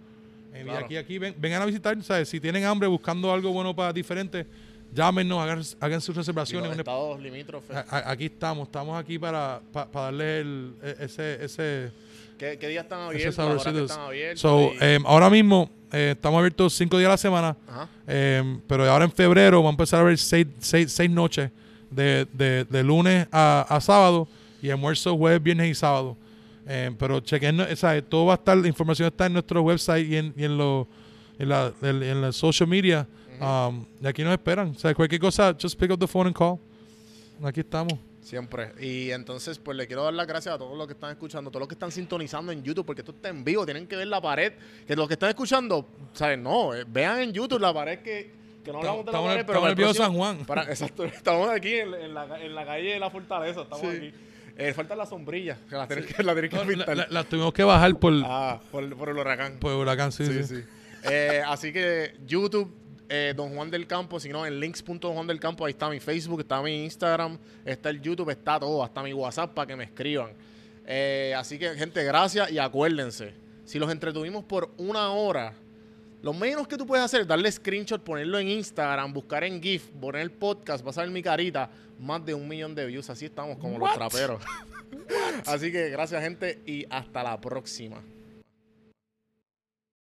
Eh, Claro. Y aquí, aquí ven- vengan a visitar, ¿sabes? si tienen hambre buscando algo bueno para diferente, llámenos, hagan, hagan sus reservaciones. los estados limítrofes. aquí estamos, estamos aquí para, para, para darles el, e- ese, ese, ¿Qué, qué días están abiertos? Que saborcito. están abiertos. So, Y- eh, ahora mismo eh, estamos abiertos cinco días a la semana. Eh, pero ahora en febrero vamos a empezar a ver seis, seis, seis noches de, de, de lunes a, a sábado y almuerzo jueves, viernes y sábado. Eh, pero chequen, o sea, todo va a estar, la información está en nuestro website y en, y en, lo, en, la, en, en la social media. Um, y aquí nos esperan. O sea, cualquier cosa, just pick up the phone and call. Aquí estamos. Siempre. Y entonces, pues le quiero dar las gracias a todos los que están escuchando, todos los que están sintonizando en YouTube, porque esto está en vivo, tienen que ver la pared. Que los que están escuchando, ¿saben? No, eh, vean en YouTube la pared que, que no hablamos de la pared, pero estamos en el viejo San Juan. para- exacto, estamos aquí en, en la, en la calle de la Fortaleza, estamos Sí. aquí. Eh, falta la sombrilla, que la tienen que, la que No, pintar. la, tuvimos que bajar por, ah, por, el- por el huracán. por huracán, sí, Sí, sí. Eh, así que YouTube, eh, Don Juan del Campo, si no, en links.juan del Campo, ahí está mi Facebook, está mi Instagram, está el YouTube, está todo, hasta mi WhatsApp para que me escriban. Eh, así que, gente, gracias y acuérdense, si los entretuvimos por una hora, lo menos que tú puedes hacer es darle screenshot, ponerlo en Instagram, buscar en GIF, poner el podcast, ver mi carita, más de un millón de views. Así estamos como los traperos. Así que gracias, gente, y hasta la próxima.